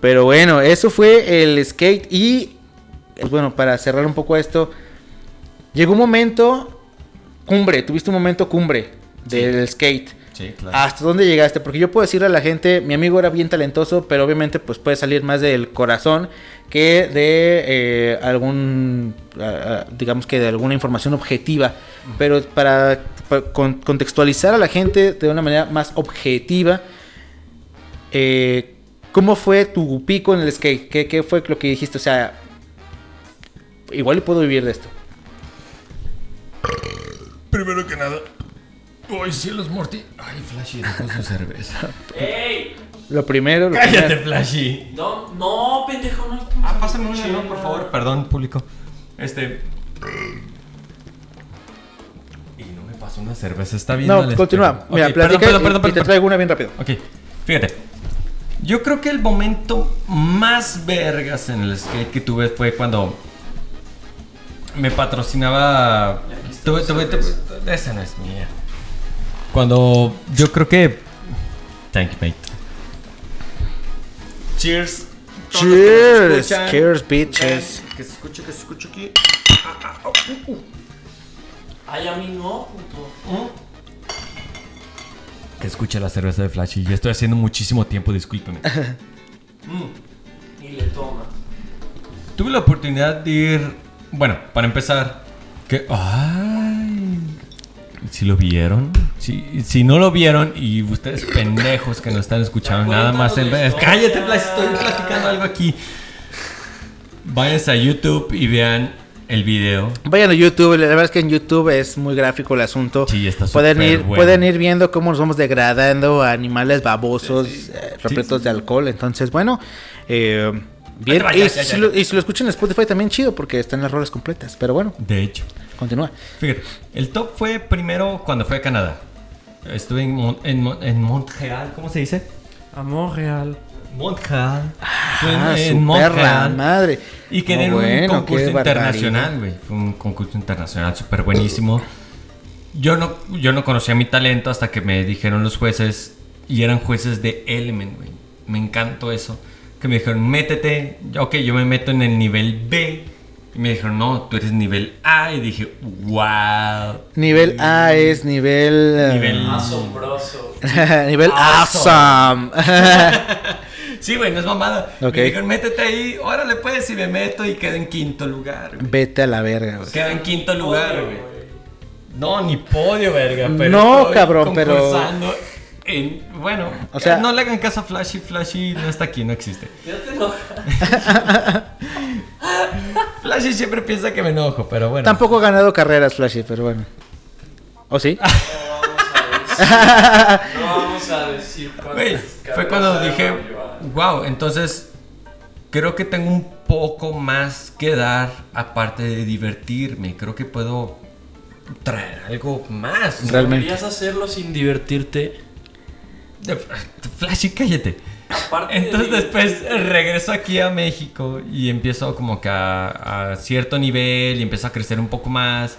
Pero bueno, eso fue el skate y, pues bueno, para cerrar un poco esto, llegó un momento cumbre, tuviste un momento cumbre del skate. Sí, claro. ¿Hasta dónde llegaste? Porque yo puedo decirle a la gente, mi amigo era bien talentoso, pero obviamente pues puede salir más del corazón que de eh, algún, digamos que de alguna información objetiva. Pero para, para con- contextualizar a la gente de una manera más objetiva, eh, ¿cómo fue tu pico en el skate? ¿Qué, qué fue lo que dijiste? O sea, igual y puedo vivir de esto. Primero que nada. Ay, cielos, Morty. Ay, Flashy dejó su cerveza. ¡Ey! Lo primero, lo Cállate, primero. Flashy. No, no, pendejo, no. Ah, pásame una, no, por favor. Perdón, público. Este. Y no me pasó una cerveza. Está bien. No, continúa. Mira, platica y- y te traigo una bien rápido. Ok, fíjate. Yo creo que el momento más vergas en el skate que tuve fue cuando me patrocinaba. Tuve, tuve, tuve- esa no es mía. Cuando yo creo que. Thank you, mate. Cheers. Cheers, cheers, bitches. Que se escuche, que se escuche aquí. Ay, a mí no, puto. Que escuche la cerveza de Flashy. Ya estoy haciendo muchísimo tiempo, discúlpeme. Y le toma. Tuve la oportunidad de ir. Bueno, para empezar. Que. ¡Ay! Si lo vieron. Si, si no lo vieron y ustedes pendejos que no están escuchando nada más. Cállate, Flash, estoy platicando algo aquí. Váyanse a YouTube y vean el video. Vayan a YouTube, la verdad es que en YouTube es muy gráfico el asunto. Sí, está pueden súper ir, bueno. pueden ir viendo cómo nos vamos degradando a animales babosos, eh, repletos sí. de alcohol. Entonces, bueno, eh, bien. Y, ya, ya, si ya. Lo, y si lo escuchan en Spotify también chido porque están las rolas completas. Pero bueno, De hecho. continúa. Fíjate, el top fue primero cuando fue a Canadá. Estuve en, Mon- en, Mon- en Montreal, ¿cómo se dice? Real. Montreal. Fue Ah, en- Montreal. madre. Y quedé en bueno, un concurso internacional, güey. Fue un concurso internacional súper buenísimo. Yo no, yo no conocía mi talento hasta que me dijeron los jueces, y eran jueces de Element, güey. Me encantó eso. Que me dijeron, métete. Ok, yo me meto en el nivel B. Y me dijeron, no, tú eres nivel A. Y dije, wow. Nivel A es nivel. eh, Nivel- Asombroso. nivel awesome. Sí, güey, no es mamada. Ok. Me dijeron, métete ahí. Órale, pues, y me meto y quedo en quinto lugar, güey. Vete a la verga, güey. Quedo en quinto lugar, güey. No, ni podio, verga. Pero No, estoy cabrón, pero- En, bueno, O sea- no le hagan caso a Flashy. Flashy no está aquí, no existe. Ya te enojas. Flashy siempre piensa que me enojo, pero bueno. Tampoco ha ganado carreras, Flashy, pero bueno. ¿O sí? No vamos a decir cuántas Güey, fue carreras cuando ha dije, ganado Joan. Wow, entonces creo que tengo un poco más que dar aparte de divertirme. Creo que puedo traer algo más. ¿no? Realmente. ¿Querías hacerlo sin divertirte? Flashy, cállate. Aparte Entonces de- después regreso aquí a México y empiezo como que a, a cierto nivel y empiezo a crecer un poco más.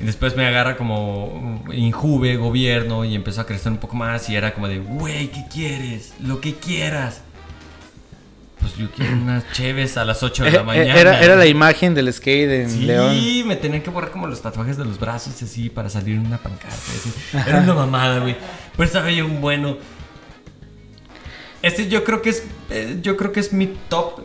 Y después me agarra como injuve, gobierno y empiezo a crecer un poco más y era como de, güey, ¿qué quieres? Lo que quieras. Pues yo quiero unas cheves a las 8 de la Eh, mañana. eh, Era, era la imagen del skate en Sí, León. me tenían que borrar como los tatuajes de los brazos y así para salir en una pancarta. así. Era una mamada, güey. Pero estaba yo un bueno. Este yo creo que es. eh, yo creo que es mi top.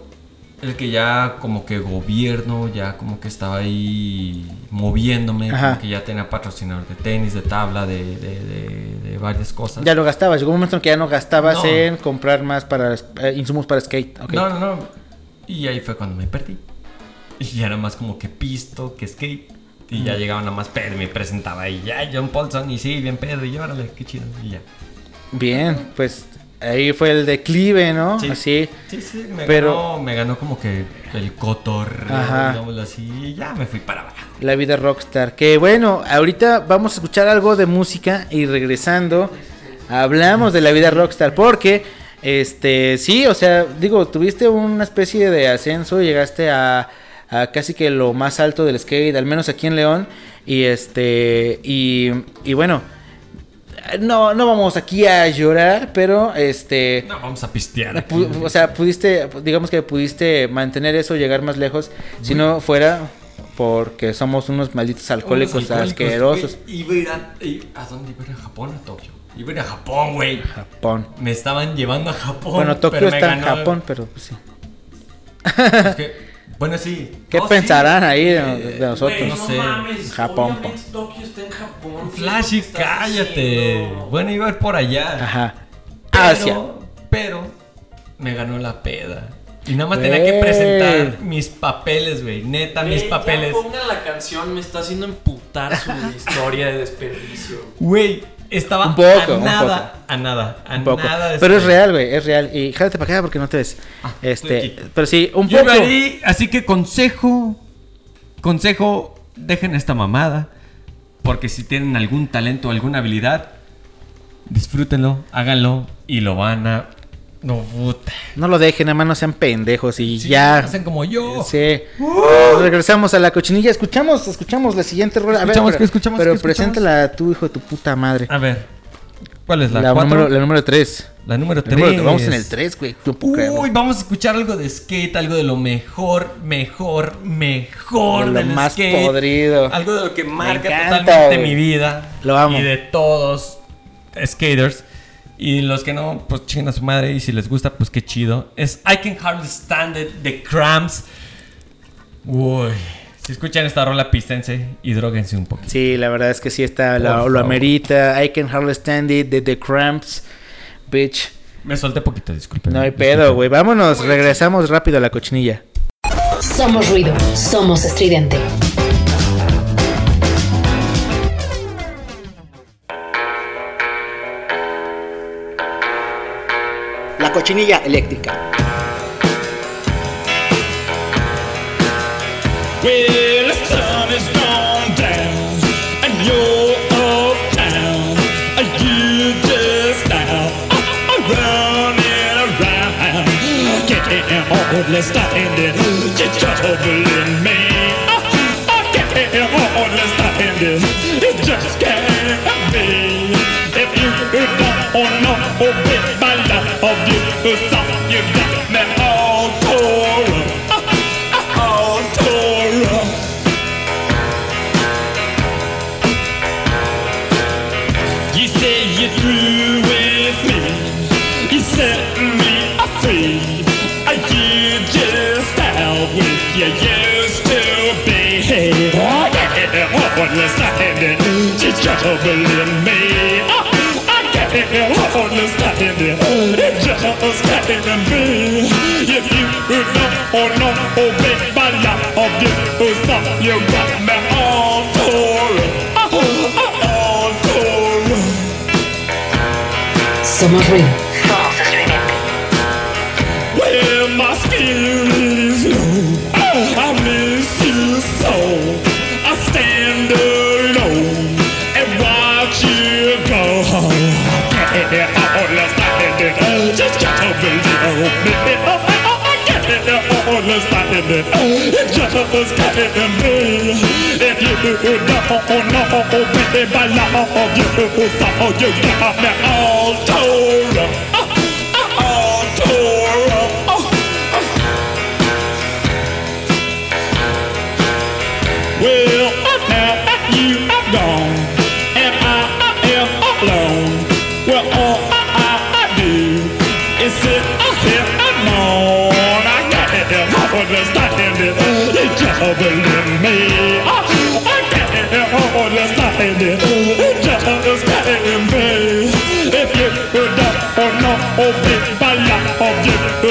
El que ya como que gobierno, ya como que estaba ahí moviéndome, como que ya tenía patrocinador de tenis, de tabla, de, de, de- de varias cosas. Ya lo gastabas. Llegó un momento en que ya no gastabas No. en comprar más para eh, insumos para skate. No, no, no. Y ahí fue cuando me perdí. Y ya era más como que pisto, que skate. Y ya llegaba nada más pedo y me presentaba ahí. Ya, John Paulson. Y sí, bien pedo. Y órale, qué chido. Y ya. Bien, pues ahí fue el declive, ¿no? Sí. Así. Sí, sí, me, Pero- ganó, me ganó como que el Ajá. digámoslo así. Y ya me fui para abajo. La vida rockstar. Que bueno, ahorita vamos a escuchar algo de música y regresando hablamos de la vida rockstar porque este sí, o sea, digo, tuviste una especie de ascenso, llegaste a, a casi que lo más alto del skate, al menos aquí en León y este y, y bueno, no no vamos aquí a llorar, pero este No, vamos a pistear. aquí. O sea, pudiste, digamos que pudiste mantener eso, llegar más lejos, si no fuera porque somos unos malditos alcohólicos, Unos alcohólicos, asquerosos. güey. Iba a ir a, i- ¿A dónde iba a ir? ¿A Japón a Tokio? Iba a ir a Japón, güey. Japón. Me estaban llevando a Japón. Bueno, Tokio está en Japón, pero pues, sí. Es que- bueno, sí. ¿Qué Oh, sí. pensarán ahí de, Eh, de nosotros? Güey, no no sé. mames. Japón, obviamente Tokio está en Japón. Flashy, ¿qué estás cállate. diciendo? Bueno, iba a ir por allá. Ajá. Pero, Asia. pero me ganó la peda. Y nada más tenía que presentar mis papeles, güey. Neta, mis Güey, papeles. Ya pongan la canción, me está haciendo emputar su historia de desperdicio. Güey, estaba Un poco, a un nada, a nada, a Un poco. nada. de Pero es este- real, güey, es real. Y jálate para acá porque no te ves. estoy este, pero sí, un Yo poco. así que consejo, consejo, dejen esta mamada. Porque si tienen algún talento o alguna habilidad, disfrútenlo, háganlo y lo van a... No, puta. No lo dejen, nada más no sean pendejos y Sí, ya. Hacen como yo. Sí. Regresamos a la cochinilla. Escuchamos, escuchamos la siguiente rola. A ver, Escuchamos, pero, ¿qué escuchamos, Pero escuchamos? preséntala tú, hijo de tu puta madre. A ver, ¿cuál es la, La, número, la número 3. La número El número 3. que Vamos en el 3, güey. Uy, vamos a escuchar algo de skate, algo de lo mejor, mejor, mejor De lo del más skate. podrido. Algo de lo que marca encanta, totalmente güey. mi vida. Lo amo. Y de todos skaters. Y los que no, pues chinguen a su madre. Y si les gusta, pues qué chido. Es I Can Hardly Stand It de Cramps. Uy. Si escuchan esta rola, pístense y droguense un poquito. Sí, la verdad es que sí está, Por lo, amerita. I can hardly stand it, de The Cramps, bitch. Me solté poquito, disculpen. No hay pedo, güey. Vámonos, regresamos rápido a la cochinilla. Somos ruido, somos estridente. Now running around. Can't hardly stand it. You're troubling me. I can't hardly stand it. It just can't be. If you don't know, baby, my love you, so understand it. It just can't be. If you don't know, oh baby, I love you. Stop, you got me all tore up. All understand it. It just can't be. If you don't know, baby, I love you. So you got me all tore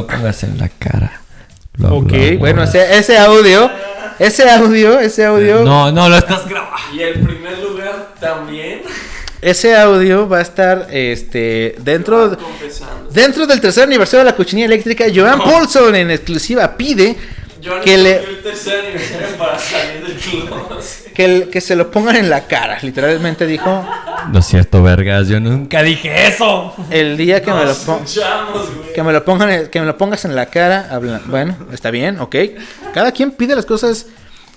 Lo pongas en la cara. lo Ok, hablamos. bueno, ese, ese audio, ese audio, ese audio, No, no, lo estás grabando. Y el primer lugar también. ese audio va a estar, este, dentro, dentro del tercer aniversario de la cochinilla eléctrica. Joan Paulson en exclusiva pide Yo que le, el tercer aniversario para salir del closet. que, el- que se lo pongan en la cara. Literalmente dijo, No es cierto, vergas. Yo nunca dije eso. el día que me lo que me lo pongan, en- que me lo pongas en la cara, habla- bueno, está bien, ok. Cada quien pide las cosas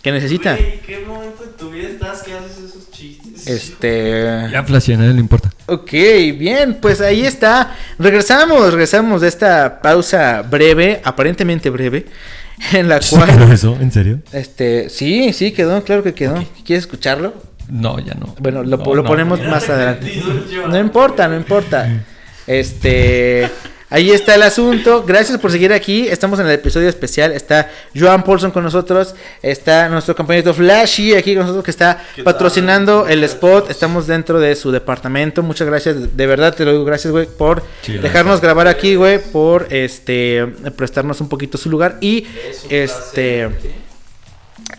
que necesita. Güey, ¿Qué momento de tu vida estás que haces esos chistes? Este, Ya flasheé, a nadie le importa. ok, bien, pues ahí está. Regresamos, regresamos de esta pausa breve, aparentemente breve, en la cual, eso? ¿En serio? este, sí, sí quedó, claro que quedó. ¿Quieres escucharlo? No, ya no. Bueno, lo, No, lo no. ponemos más adelante. No importa, no importa. Este, ahí está el asunto. Gracias por seguir aquí. Estamos en el episodio especial. Está Joan Paulson con nosotros. Está nuestro compañero Flashy aquí con nosotros que está patrocinando el spot. Estamos dentro de su departamento. Muchas gracias. De verdad te lo digo. Gracias, güey, por Sí, dejarnos grabar aquí, güey. Por este prestarnos un poquito su lugar. Y Es este.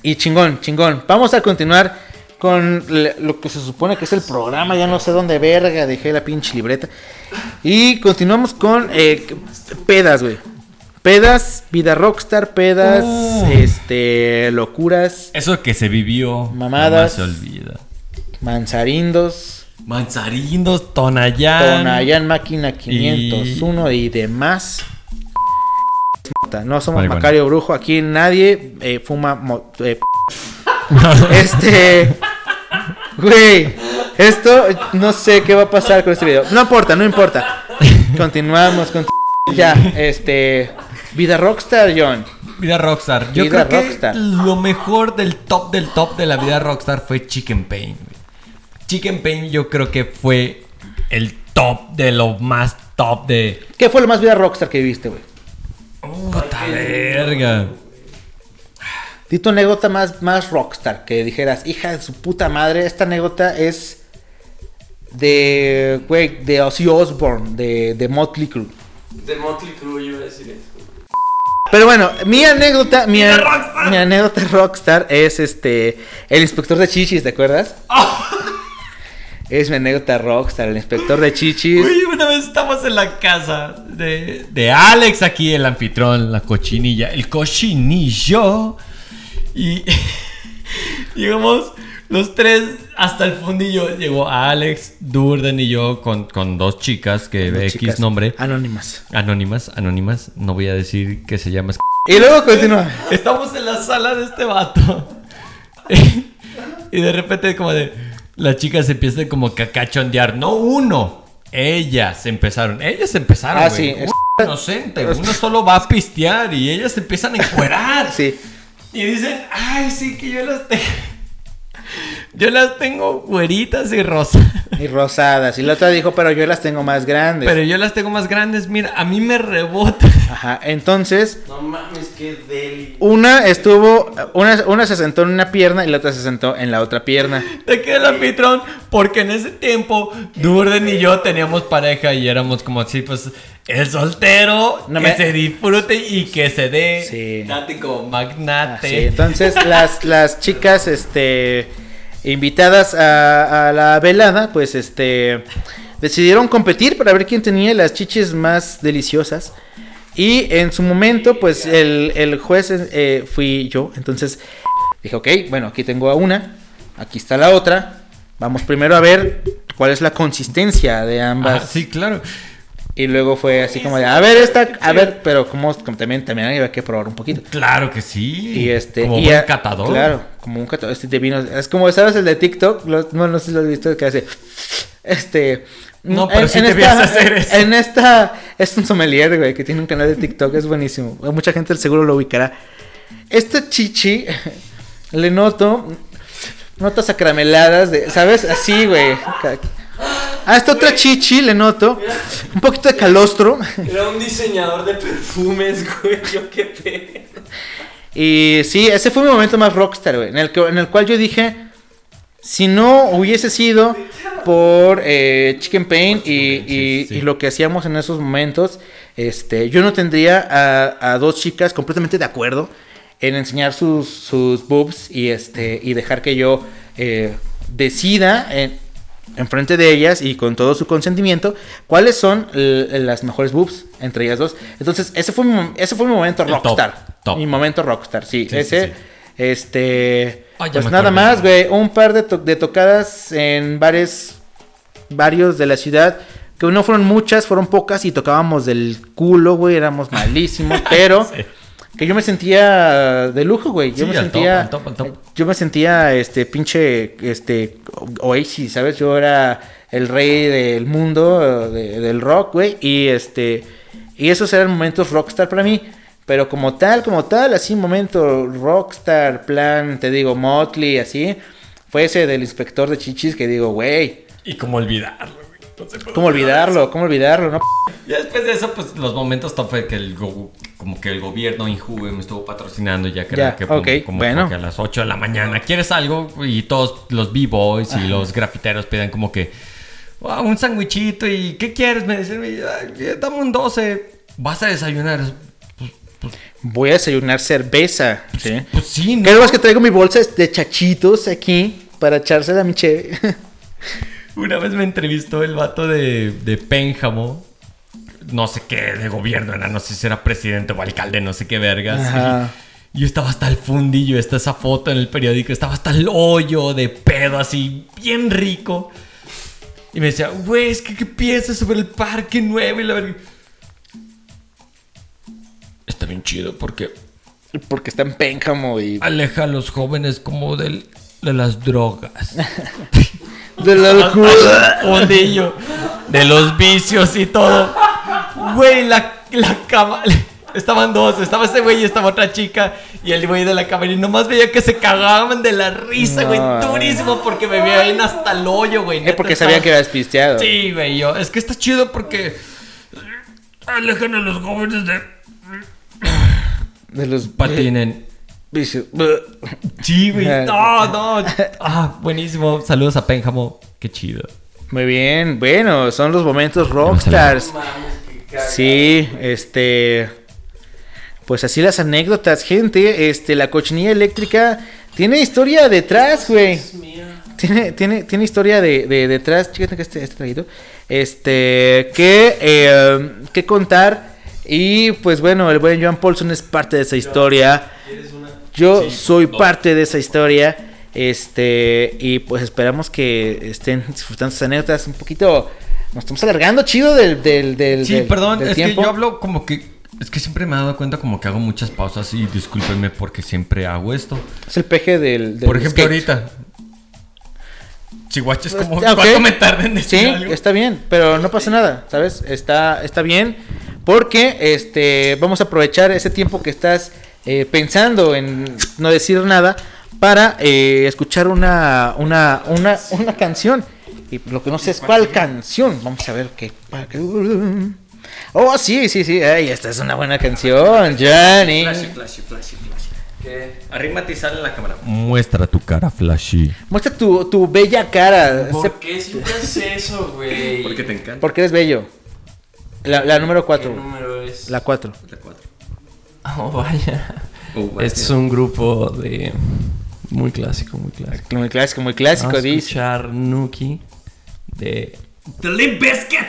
Y chingón, chingón. Vamos a continuar con lo que se supone que es el programa, ya no sé dónde verga, dejé la pinche libreta. Y continuamos con eh, pedas, güey. Pedas, vida rockstar, pedas, Uh. este, locuras, Eso que se vivió. Mamadas. se olvida. manzarindos, Manzarindos, Tonayán. Tonayán Máquina 501 y, demás. No somos. Macario Brujo, aquí nadie eh, fuma eh, Este. Güey. Esto no sé qué va a pasar con este video. No importa, no importa. Continuamos con. Ya, este. Vida Rockstar, John. Vida Rockstar. Yo Vida creo que Rockstar. lo mejor del top del top de la vida Rockstar fue Chicken Pain. Chicken Pain yo creo que fue el top de lo más top de... ¿Qué fue lo más Vida Rockstar que viste, güey? Puta verga. Di tu anécdota más, más Rockstar. Que dijeras, hija de su puta madre, esta anécdota es. De. Güey, de Ozzy Osbourne, de, de Motley Crue. De Motley Crue iba a decir eso. Pero bueno, mi anécdota, mi, anécdota rockstar es este el inspector de chichis, ¿te acuerdas? Es mi anécdota rockstar, el inspector de chichis. Uy, una vez estamos en la casa de, de Alex aquí, el anfitrión, la cochinilla, el cochinillo. Y llegamos los tres hasta el fundillo. Llegó Alex, Durden y yo con, con dos chicas que Dos X chicas nombre. Anónimas. Anónimas, anónimas. No voy a decir que se llama. Y luego continúa. Estamos en la sala de este vato. y de repente como de... Las chicas se empiezan como a cachondear. No uno. Ellas empezaron. Ellas empezaron, Ah, güey. sí. Uno es inocente. Uno solo va a pistear y ellas se empiezan a encuerar. Sí. Y dicen, ay, sí que yo las tengo. Yo las tengo güeritas y rosas. Y rosadas. Y la otra dijo, pero yo las tengo más grandes. Pero yo las tengo más grandes. Mira, a mí me rebota. Ajá. Entonces, No mames, qué deli. una estuvo. Una, una se sentó en una pierna y la otra se sentó en la otra pierna. Te queda el anfitrón porque en ese tiempo Durden y yo teníamos pareja y éramos como así, pues el soltero No que me- se disfrute y que se dé Sí. date como Ah, magnate. sí. Entonces, las, las chicas, este. Invitadas a, a la velada, pues este. Decidieron competir para ver quién tenía las chichis más deliciosas. Y en su momento, pues el, el juez eh, fui yo. Entonces dije, ok, bueno, aquí tengo a una, aquí está la otra. Vamos primero a ver cuál es la consistencia de ambas. Ah, sí, claro. Y luego fue así como de, a ver, esta, a ver, pero como, como también, también había que probar un poquito. Claro que sí. Y este, como y buen a- catador. Claro, como un catador este de vinos. Es como, ¿sabes el de TikTok? Lo- no, no sé si lo has visto que hace. Este. No, pero sí debías hacer eso. En esta. Es un sommelier, güey, que tiene un canal de TikTok. Es buenísimo. Mucha gente seguro lo ubicará. Esta chichi. Le noto. Notas acarameladas de. ¿Sabes? Así, güey. A esta otra chichi le noto. Un poquito de calostro. Era un diseñador de perfumes, güey. Yo qué pedo. Y sí, ese fue mi momento más rockstar, güey. En el, que- en el cual yo dije, si no hubiese sido por eh, Chicken Pain y, y- y lo que hacíamos en esos momentos, este, yo no tendría a, a dos chicas completamente de acuerdo en enseñar sus, sus boobs y, este, y dejar que yo eh, decida en, enfrente de ellas y con todo su consentimiento cuáles son l- las mejores boobs entre ellas dos. Entonces, ese fue mi, ese fue mi momento top, rockstar. top. Mi momento rockstar, sí. Ese, sí. este, pues nada acordé. más, güey, un par de, to- de tocadas en bares, varios de la ciudad. Que no fueron muchas, fueron pocas y tocábamos del culo, güey, éramos malísimos, pero. Que yo me sentía de lujo, güey. Yo Sí, me al top, sentía. al top, al top. Yo me sentía este pinche este Oasis, ¿sabes? Yo era el rey del mundo de- del rock, güey. Y este. Y esos eran momentos rockstar para mí. Pero como tal, como tal, así momento rockstar, plan, te digo, Motley, así. Fue ese del inspector de chichis que digo, güey. Y cómo olvidarlo, güey. No ¿Cómo olvidarlo? ¿Cómo olvidarlo? No? Ya después de eso, pues los momentos top fue que el go- como que el gobierno Injuve me estuvo patrocinando ya que Ya, era que como, ok, como bueno. que a las 8 de la mañana quieres algo y todos los b-boys y los grafiteros piden como que "Ah, un sandwichito y ¿qué quieres? Me dicen, "Ay, dame un 12. ¿Vas a desayunar? Voy a desayunar cerveza. ¿sí? Pues sí, ¿no? Creo que traigo mi bolsa de chachitos aquí para echársela a mi cheve. Una vez me entrevistó el vato de, de Pénjamo. No sé qué, de gobierno era, no sé si era presidente o alcalde, no sé qué vergas. Y yo estaba hasta el fundillo, está esa foto en el periódico, estaba hasta el hoyo de pedo así, bien rico. Y me decía, güey, es que qué piensas sobre el parque nuevo y la verga. Está bien chido porque Porque está en Pénjamo y... aleja a los jóvenes como del, de las drogas. De la locura. Fundillo. De los vicios y todo. Güey, la, la cama. Estaban dos, estaba ese güey y estaba otra chica. Y el güey de la cámara. Y nomás veía que se cagaban de la risa, No, güey. güey. Durísimo porque me veían hasta el hoyo, güey. Es Neta, porque estaba- sabían que habías pisteado. Sí, güey. Yo, es que está chido porque. Alejan a los jóvenes de. De los Patinen. Sí, güey. Ah. No, no. Ah, buenísimo. Saludos a Pénjamo. Qué chido. Muy bien, bueno, son los momentos rockstars. Sí, este. Pues así las anécdotas, gente. Este, la cochinilla eléctrica tiene historia detrás, güey. Tiene, tiene, tiene historia de, de detrás. Chécate que este, este traguito. Este, que, eh, que contar. Y pues bueno, el buen Joan Paulson es parte de esa historia. Yo soy parte de esa historia. Este, y pues esperamos que estén disfrutando sus anécdotas un poquito. Nos estamos alargando chido del. del, del Sí, del- perdón, del es tiempo. que yo hablo como que. Es que siempre me he dado cuenta como que hago muchas pausas y discúlpenme porque siempre hago esto. Es el peje del. del Por ejemplo, skate. ahorita. Chihuahua es como. Ah, ok. ¿Cuánto me tarda en decir Sí, algo? está bien, pero no pasa nada, ¿sabes? Está, está bien porque este, vamos a aprovechar ese tiempo que estás eh, pensando en no decir nada para eh, escuchar una, una, una, una canción. Y lo que no sé es cuál canción. Vamos a ver qué. Oh, sí, sí, sí. Ay, esta es una buena canción, Johnny. Flashy, flashy, flashy, flashy. ¿Qué? Arrímate y sale en la cámara. Muestra tu cara, Flashy. Muestra tu, tu bella cara. ¿Por qué siempre haces eso, güey? Porque te encanta. Porque eres bello. La, la número ¿Qué 4. número es? La 4. La cuatro. Oh, vaya. Oh, vaya. Este es un grupo de... Muy clásico, muy clásico. Muy clásico, muy clásico, Vamos a dice. escuchar Nuki de... The Limp Bizkit.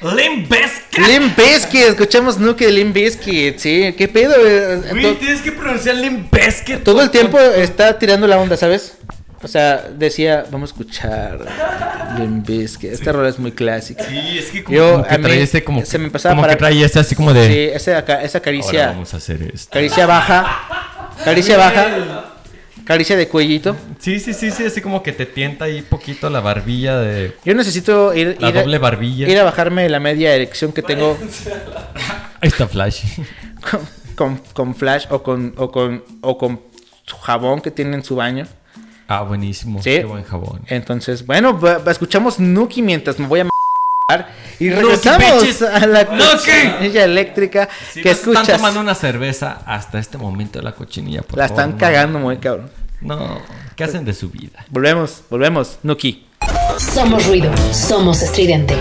Limp Bizkit. Limp Bizkit, escuchamos Nuke de Limp Bizkit, sí, qué pedo. eh, Güey, to- tienes que pronunciar Limp Bizkit. todo el tiempo está tirando la onda, ¿sabes? O sea, decía, vamos a escuchar Limp Bizkit. Esta rola es muy clásica. Sí, es que como, Yo, como que a mí, trae ese como, se me empezaba a como que parar- trae ese así como de Sí, esa, esa ahora caricia, vamos a hacer esto. caricia baja, caricia baja, caricia de cuellito. Sí, sí, sí, sí, así como que te tienta ahí poquito la barbilla de Yo necesito ir, la ir, a, doble barbilla. ir a bajarme la media erección que tengo Ahí está Flash. con, con, con flash o con, o con, o con jabón que tiene en su baño. Ah, buenísimo. Sí. Qué buen jabón. Entonces, bueno, escuchamos Nuki mientras me voy a m- y regresamos a la cochinilla eléctrica Si que no se están escuchas. tomando una cerveza hasta este momento de la cochinilla, por La favor, están no. cagando muy cabrón. No, ¿qué hacen de su vida? Volvemos, volvemos, Nuki. Somos ruido, somos estridente.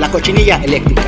La cochinilla eléctrica.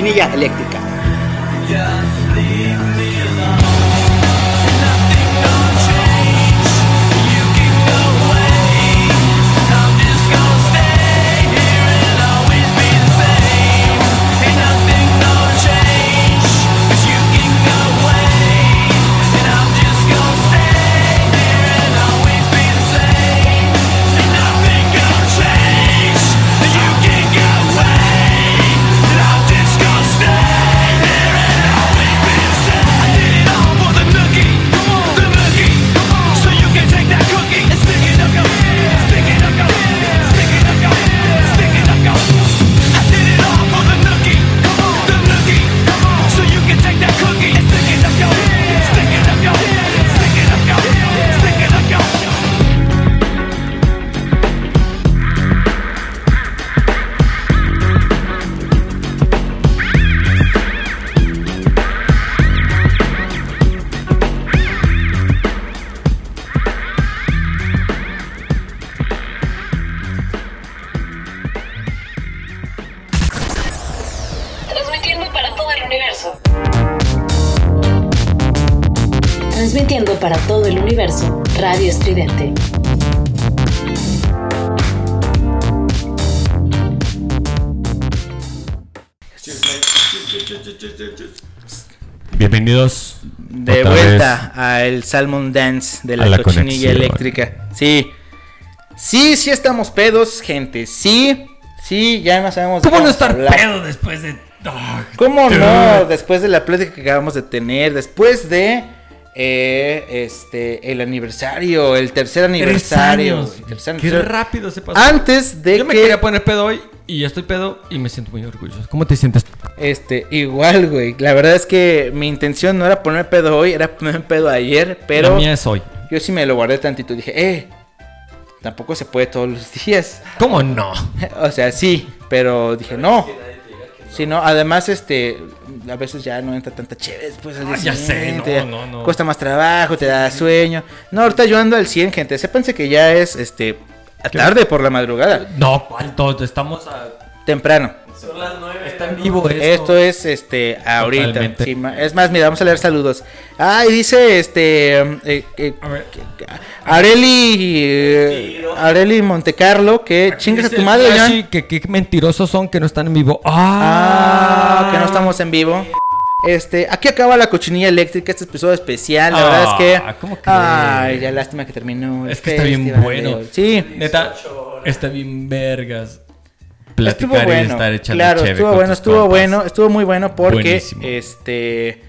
La cochinilla eléctrica. Al Salmon Dance de la, cochinilla conexión. eléctrica. Sí. Sí, sí estamos pedos, gente. Sí. Sí, ya no sabemos. de ¿Cómo qué no vamos a estar hablar. pedo después de... ¿Cómo dude. no? Después de la plática que acabamos de tener, después de eh, este el aniversario, el tercer Tres aniversario. años. el tercer Qué aniversario. rápido se pasó. Antes de Yo me que quería poner pedo hoy y ya estoy pedo y me siento muy orgulloso. ¿Cómo te sientes? este igual, güey. La verdad es que mi intención no era poner pedo hoy, era poner pedo ayer, pero La mía es hoy. yo sí me lo guardé tantito. Dije, eh, tampoco se puede todos los días. ¿Cómo no? o sea, sí, pero dije, no. Sí, no, además, este, a veces ya no entra tanta chévere después al Ah, ya sé, no, no, no. Cuesta más trabajo, te da sueño. No, ahorita yo ando al 100, gente. Sépanse que ya es, este, tarde por la madrugada. No, ¿cuánto? Estamos a... Temprano. Son las nueve. Está en vivo esto. Esto es, este, ahorita. Sí, es más, mira, vamos a leer saludos. Ah, y dice, este, eh, eh, A ver. Areli, eh, Areli Montecarlo, que chingas a tu madre, que qué mentirosos son que no están en vivo. Ah, Ah, que no estamos en vivo. Este, aquí acaba la cochinilla eléctrica, este episodio especial. La verdad es que. Ah, ¿cómo crees? Ay, ya lástima que terminó. Es que está bien bueno. Sí. Neta, está bien vergas. Estuvo Platicar y bueno. estar echando Claro, estuvo bueno, estuvo compas. bueno, estuvo muy bueno porque Buenísimo. este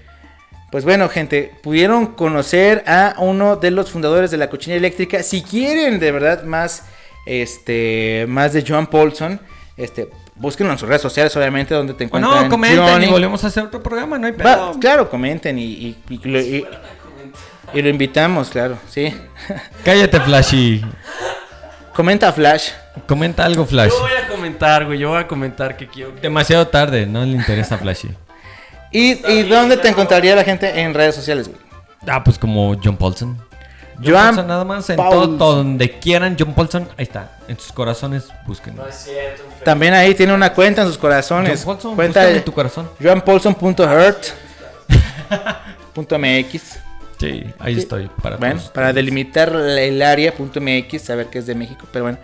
pues bueno, gente, pudieron conocer a uno de los fundadores de la cochinilla eléctrica. Si quieren de verdad más este más de John Paulson, este búsquenlo en sus redes sociales, obviamente, donde te O encuentran no, comenten Johnny. y volvemos a hacer otro programa, no hay Va, pedo. claro, comenten y, y- y lo, y- y lo invitamos, claro, sí. Cállate, Flashy. Comenta Flash. Comenta algo, Flash. Yo voy a comentar, güey. Yo voy a comentar que quiero. Demasiado tarde, no le interesa a Flashy. ¿Y, y dónde te encontraría la gente en redes sociales, güey? Ah, pues como John Paulson. John Joan Paulson nada más. En Paulson. todo, donde quieran, John Paulson, ahí está. En sus corazones, búsquenlo. No es cierto. También ahí tiene una cuenta en sus corazones. John Paulson, cuenta de tu corazón. joanpaulson.hurt punto .mx. Sí, ahí estoy. Para Bueno, todos para delimitar el área punto .mx, saber que es de México, pero bueno.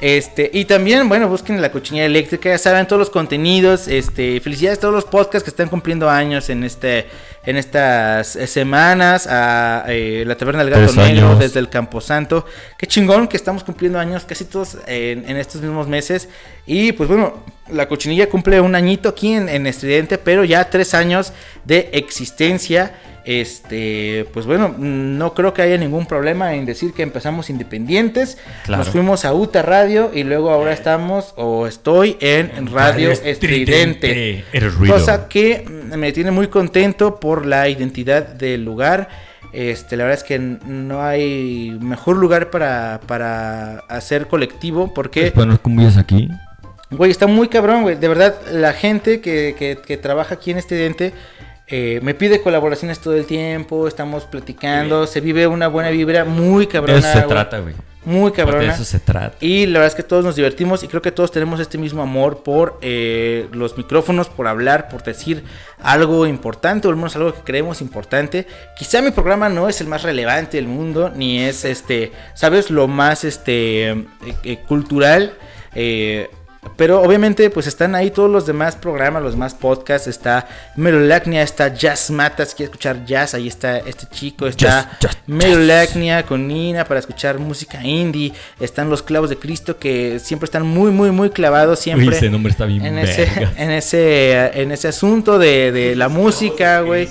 Este, y también, bueno, busquen la cochinilla eléctrica, ya saben todos los contenidos, este, felicidades a todos los podcasts que están cumpliendo años en este, en estas eh, semanas, a eh, la Taberna del Gato Negro desde el Camposanto, qué chingón que estamos cumpliendo años casi todos en, en estos mismos meses, y pues bueno, la cochinilla cumple un añito aquí en, en Estridente, pero ya tres años de existencia, este, pues bueno, no creo que haya ningún problema en decir que empezamos independientes. Claro. Nos fuimos a UTA Radio y luego ahora estamos o estoy en Radio Estridente. Eres ruido. Cosa que me tiene muy contento por la identidad del lugar. Este, la verdad es que no hay mejor lugar para, para hacer colectivo porque... ¿Puedes poner cumbias aquí? Güey, está muy cabrón, güey. De verdad, la gente que, que- que trabaja aquí en este dente eh, me pide colaboraciones todo el tiempo. Estamos platicando. Se vive una buena vibra muy De cabrona. eso se güey, trata, güey. Muy Pues cabrona. De eso se trata. Y la verdad es que todos nos divertimos y creo que todos tenemos este mismo amor por eh, los micrófonos, por hablar, por decir algo importante o al menos algo que creemos importante. Quizá mi programa no es el más relevante del mundo, ni es este, sabes, lo más este eh, eh, cultural. eh, pero obviamente pues están ahí todos los demás programas, los demás podcasts, está Melolacnia, está Jazz Matas, quiere escuchar jazz, ahí está este chico, está Melolacnia con Nina para escuchar música indie, están los clavos de Cristo que siempre están muy muy muy clavados siempre. Uy, ese nombre está bien en ese, en ese en ese asunto de, de la música, güey.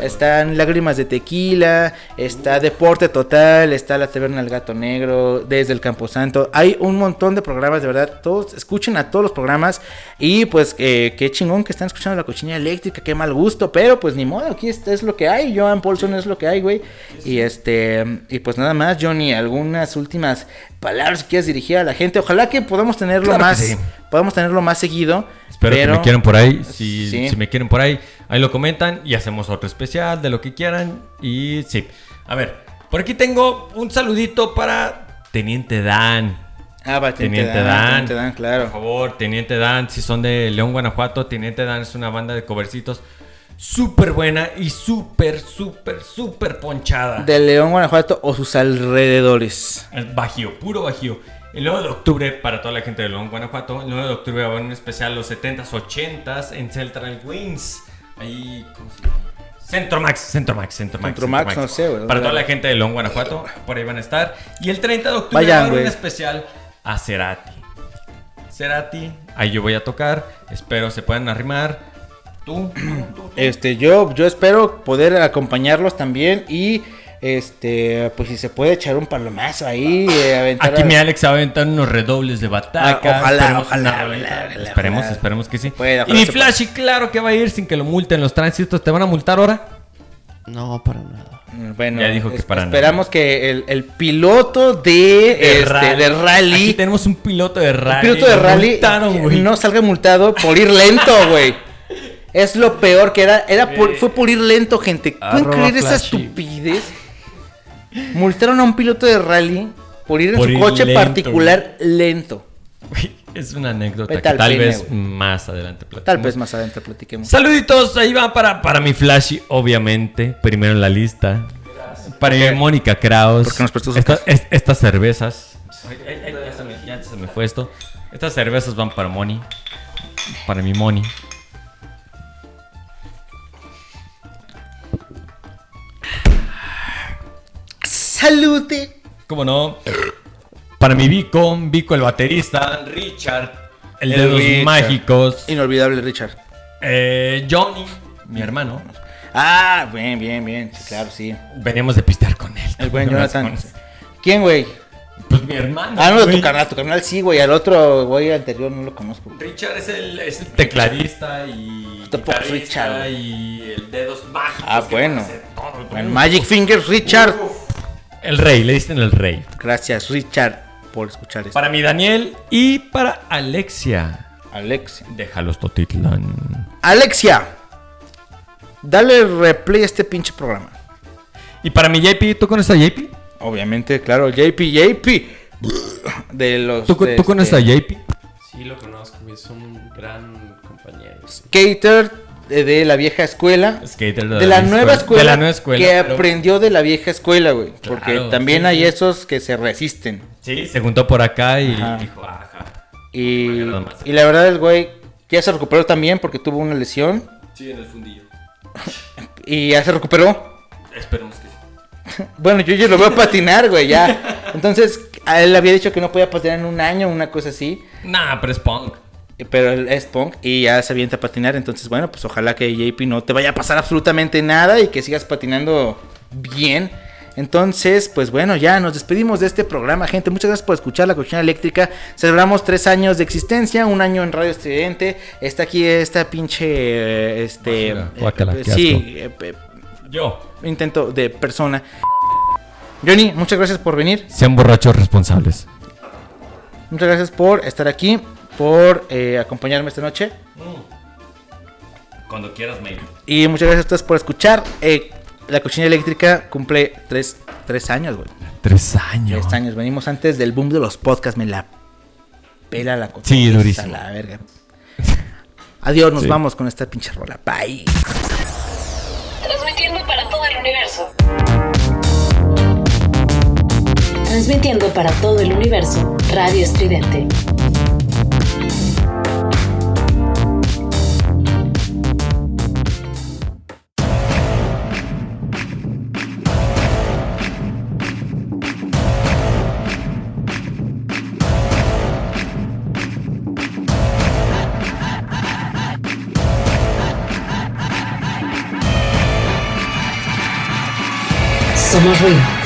Están Lágrimas de Tequila, está Deporte Total, está La Taberna del Gato Negro, desde el Camposanto. Hay un montón de programas, de verdad. Todos escuchen a todos los programas. Y pues eh, qué chingón que están escuchando la cochinilla eléctrica, qué mal gusto. Pero pues ni modo, aquí es, es lo que hay. Joan Paulson es lo que hay, güey. Y este, y pues nada más, Johnny, algunas últimas palabras que quieras dirigir a la gente. Ojalá que podamos tenerlo Claro más, sí. podamos tenerlo más seguido. Espero pero- que me quieran por ahí. Si, Sí. si me quieren por ahí, ahí lo comentan y hacemos otro especial de lo que quieran. Y sí. A ver, por aquí tengo un saludito para Teniente Dan. Ah, va, Teniente, Teniente Dan, Dan. Teniente Dan, claro. Por favor, Teniente Dan, si son de León, Guanajuato, Teniente Dan es una banda de covercitos súper buena y súper, súper, súper ponchada. De León, Guanajuato o sus alrededores. Es bajío, puro bajío. El 9 de octubre, para toda la gente de León, Guanajuato, el 9 de octubre va a haber un especial los 70s, 80s en Central Wings. Ahí, ¿cómo se llama? Centromax, Centromax, Centromax. Centromax, no sé, güey. Para toda la gente de León, Guanajuato, por ahí van a estar. Y el 30 de octubre Vayan, va a haber un especial a Cerati. Cerati, ahí yo voy a tocar. Espero se puedan arrimar. Tú, tú, tú. Este, yo, yo espero poder acompañarlos también y este, pues si se puede echar un palomazo ahí, eh, aventar Aquí a- mi Alex va a aventar unos redobles de bataca. Ah, ojalá, Esperemos ojalá, una ojalá, ojalá, esperemos, ojalá. esperemos que sí. puede, y mi Flashy, claro que va a ir sin que lo multen los tránsitos. ¿Te van a multar ahora? No, para nada. Mm, Bueno, Ya dijo que es- para esperamos que el, el piloto de, este, de rally, Aquí tenemos un piloto de rally. piloto de rally multaron, no salga multado por ir lento, güey. Es lo peor que era, era por- fue por ir lento, gente. ¿Pueden Arroba creer esa estupidez? Multaron a un piloto de rally por ir en su ir coche lento, particular lento. Güey, Es una anécdota Vete que al tal pene, vez más adelante platicamos. Tal vez más adelante platiquemos. Saluditos, ahí va para, para mi Flashy, obviamente. Primero en la lista. Para mi Mónica Kraus. Porque nos prestó Esta- es- estas cervezas. Ay, ay, ay, ya, se me, ya se me fue esto. Estas cervezas van para Moni. Para mi Moni. Salute. ¿Cómo no? Para mi Vico, Vico el baterista, Richard, el de El los Richard. mágicos, Inolvidable Richard. eh, Johnny, mi hermano. Ah, bien, bien, bien. Sí, claro, sí. Veníamos de pistear con él. El buen Jonathan. con- ¿Quién, güey? Pues mi hermano. Ah, no, de güey. tu canal, tu canal sí, güey. Al otro, güey, anterior no lo conozco. Richard es el, es el tecladista y guitarrista Richard. y el dedos mágicos. Ah, bueno. todo. El Magic Fingers, Richard. El rey, le dicen el rey. Gracias, Richard, por escuchar esto. Para mi Daniel y para Alexia. Alexia. Déjalos Totitlán. Alexia, dale replay a este pinche programa. Y para mi JP, ¿tú conoces a JP? Obviamente, claro, JP, JP. De los. ¿Tú, de tú conoces a este, JP? Sí, lo conozco. Es un gran compañero. Skater de, de la vieja escuela. Skater De la nueva escuela. De la nueva escuela. Que pero- aprendió de la vieja escuela, güey. Porque también sí, hay sí. esos que se resisten. Sí, se juntó por acá y Ajá. dijo, ajá. Y, y la verdad, el güey ya se recuperó también porque tuvo una lesión. Sí, en el fundillo. Y ya se recuperó. Esperemos que sí. Bueno, yo ya lo veo patinar, güey, ya. Entonces, a él había dicho que no podía patinar en un año, una cosa así. Nah, pero es punk. Pero él es punk y ya se avienta a patinar. Entonces, bueno, pues ojalá que JP no te vaya a pasar absolutamente nada y que sigas patinando bien. Entonces, pues bueno, ya nos despedimos de este programa, gente. Muchas gracias por escuchar la cocina eléctrica. Celebramos tres años de existencia, un año en Radio Estridente. Está aquí esta pinche. eh, Este. Eh, Guácala, eh, sí, eh, Yo. intento de persona. Johnny, muchas gracias por venir. Sean borrachos responsables. Muchas gracias por estar aquí, por eh, acompañarme esta noche. Cuando quieras, maybe. Y muchas gracias a ustedes por escuchar. Eh, la cocina eléctrica cumple tres, tres años, güey. Tres años. Tres años. Venimos antes del boom de los podcasts. Me la pela la cocina. Sí, durísimo. La verga. Adiós, nos Sí. vamos con esta pinche rola. Bye. Transmitiendo para todo el universo. Transmitiendo para todo el universo. Radio Estridente. Somos ruido.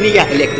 La cochinilla eléctrica.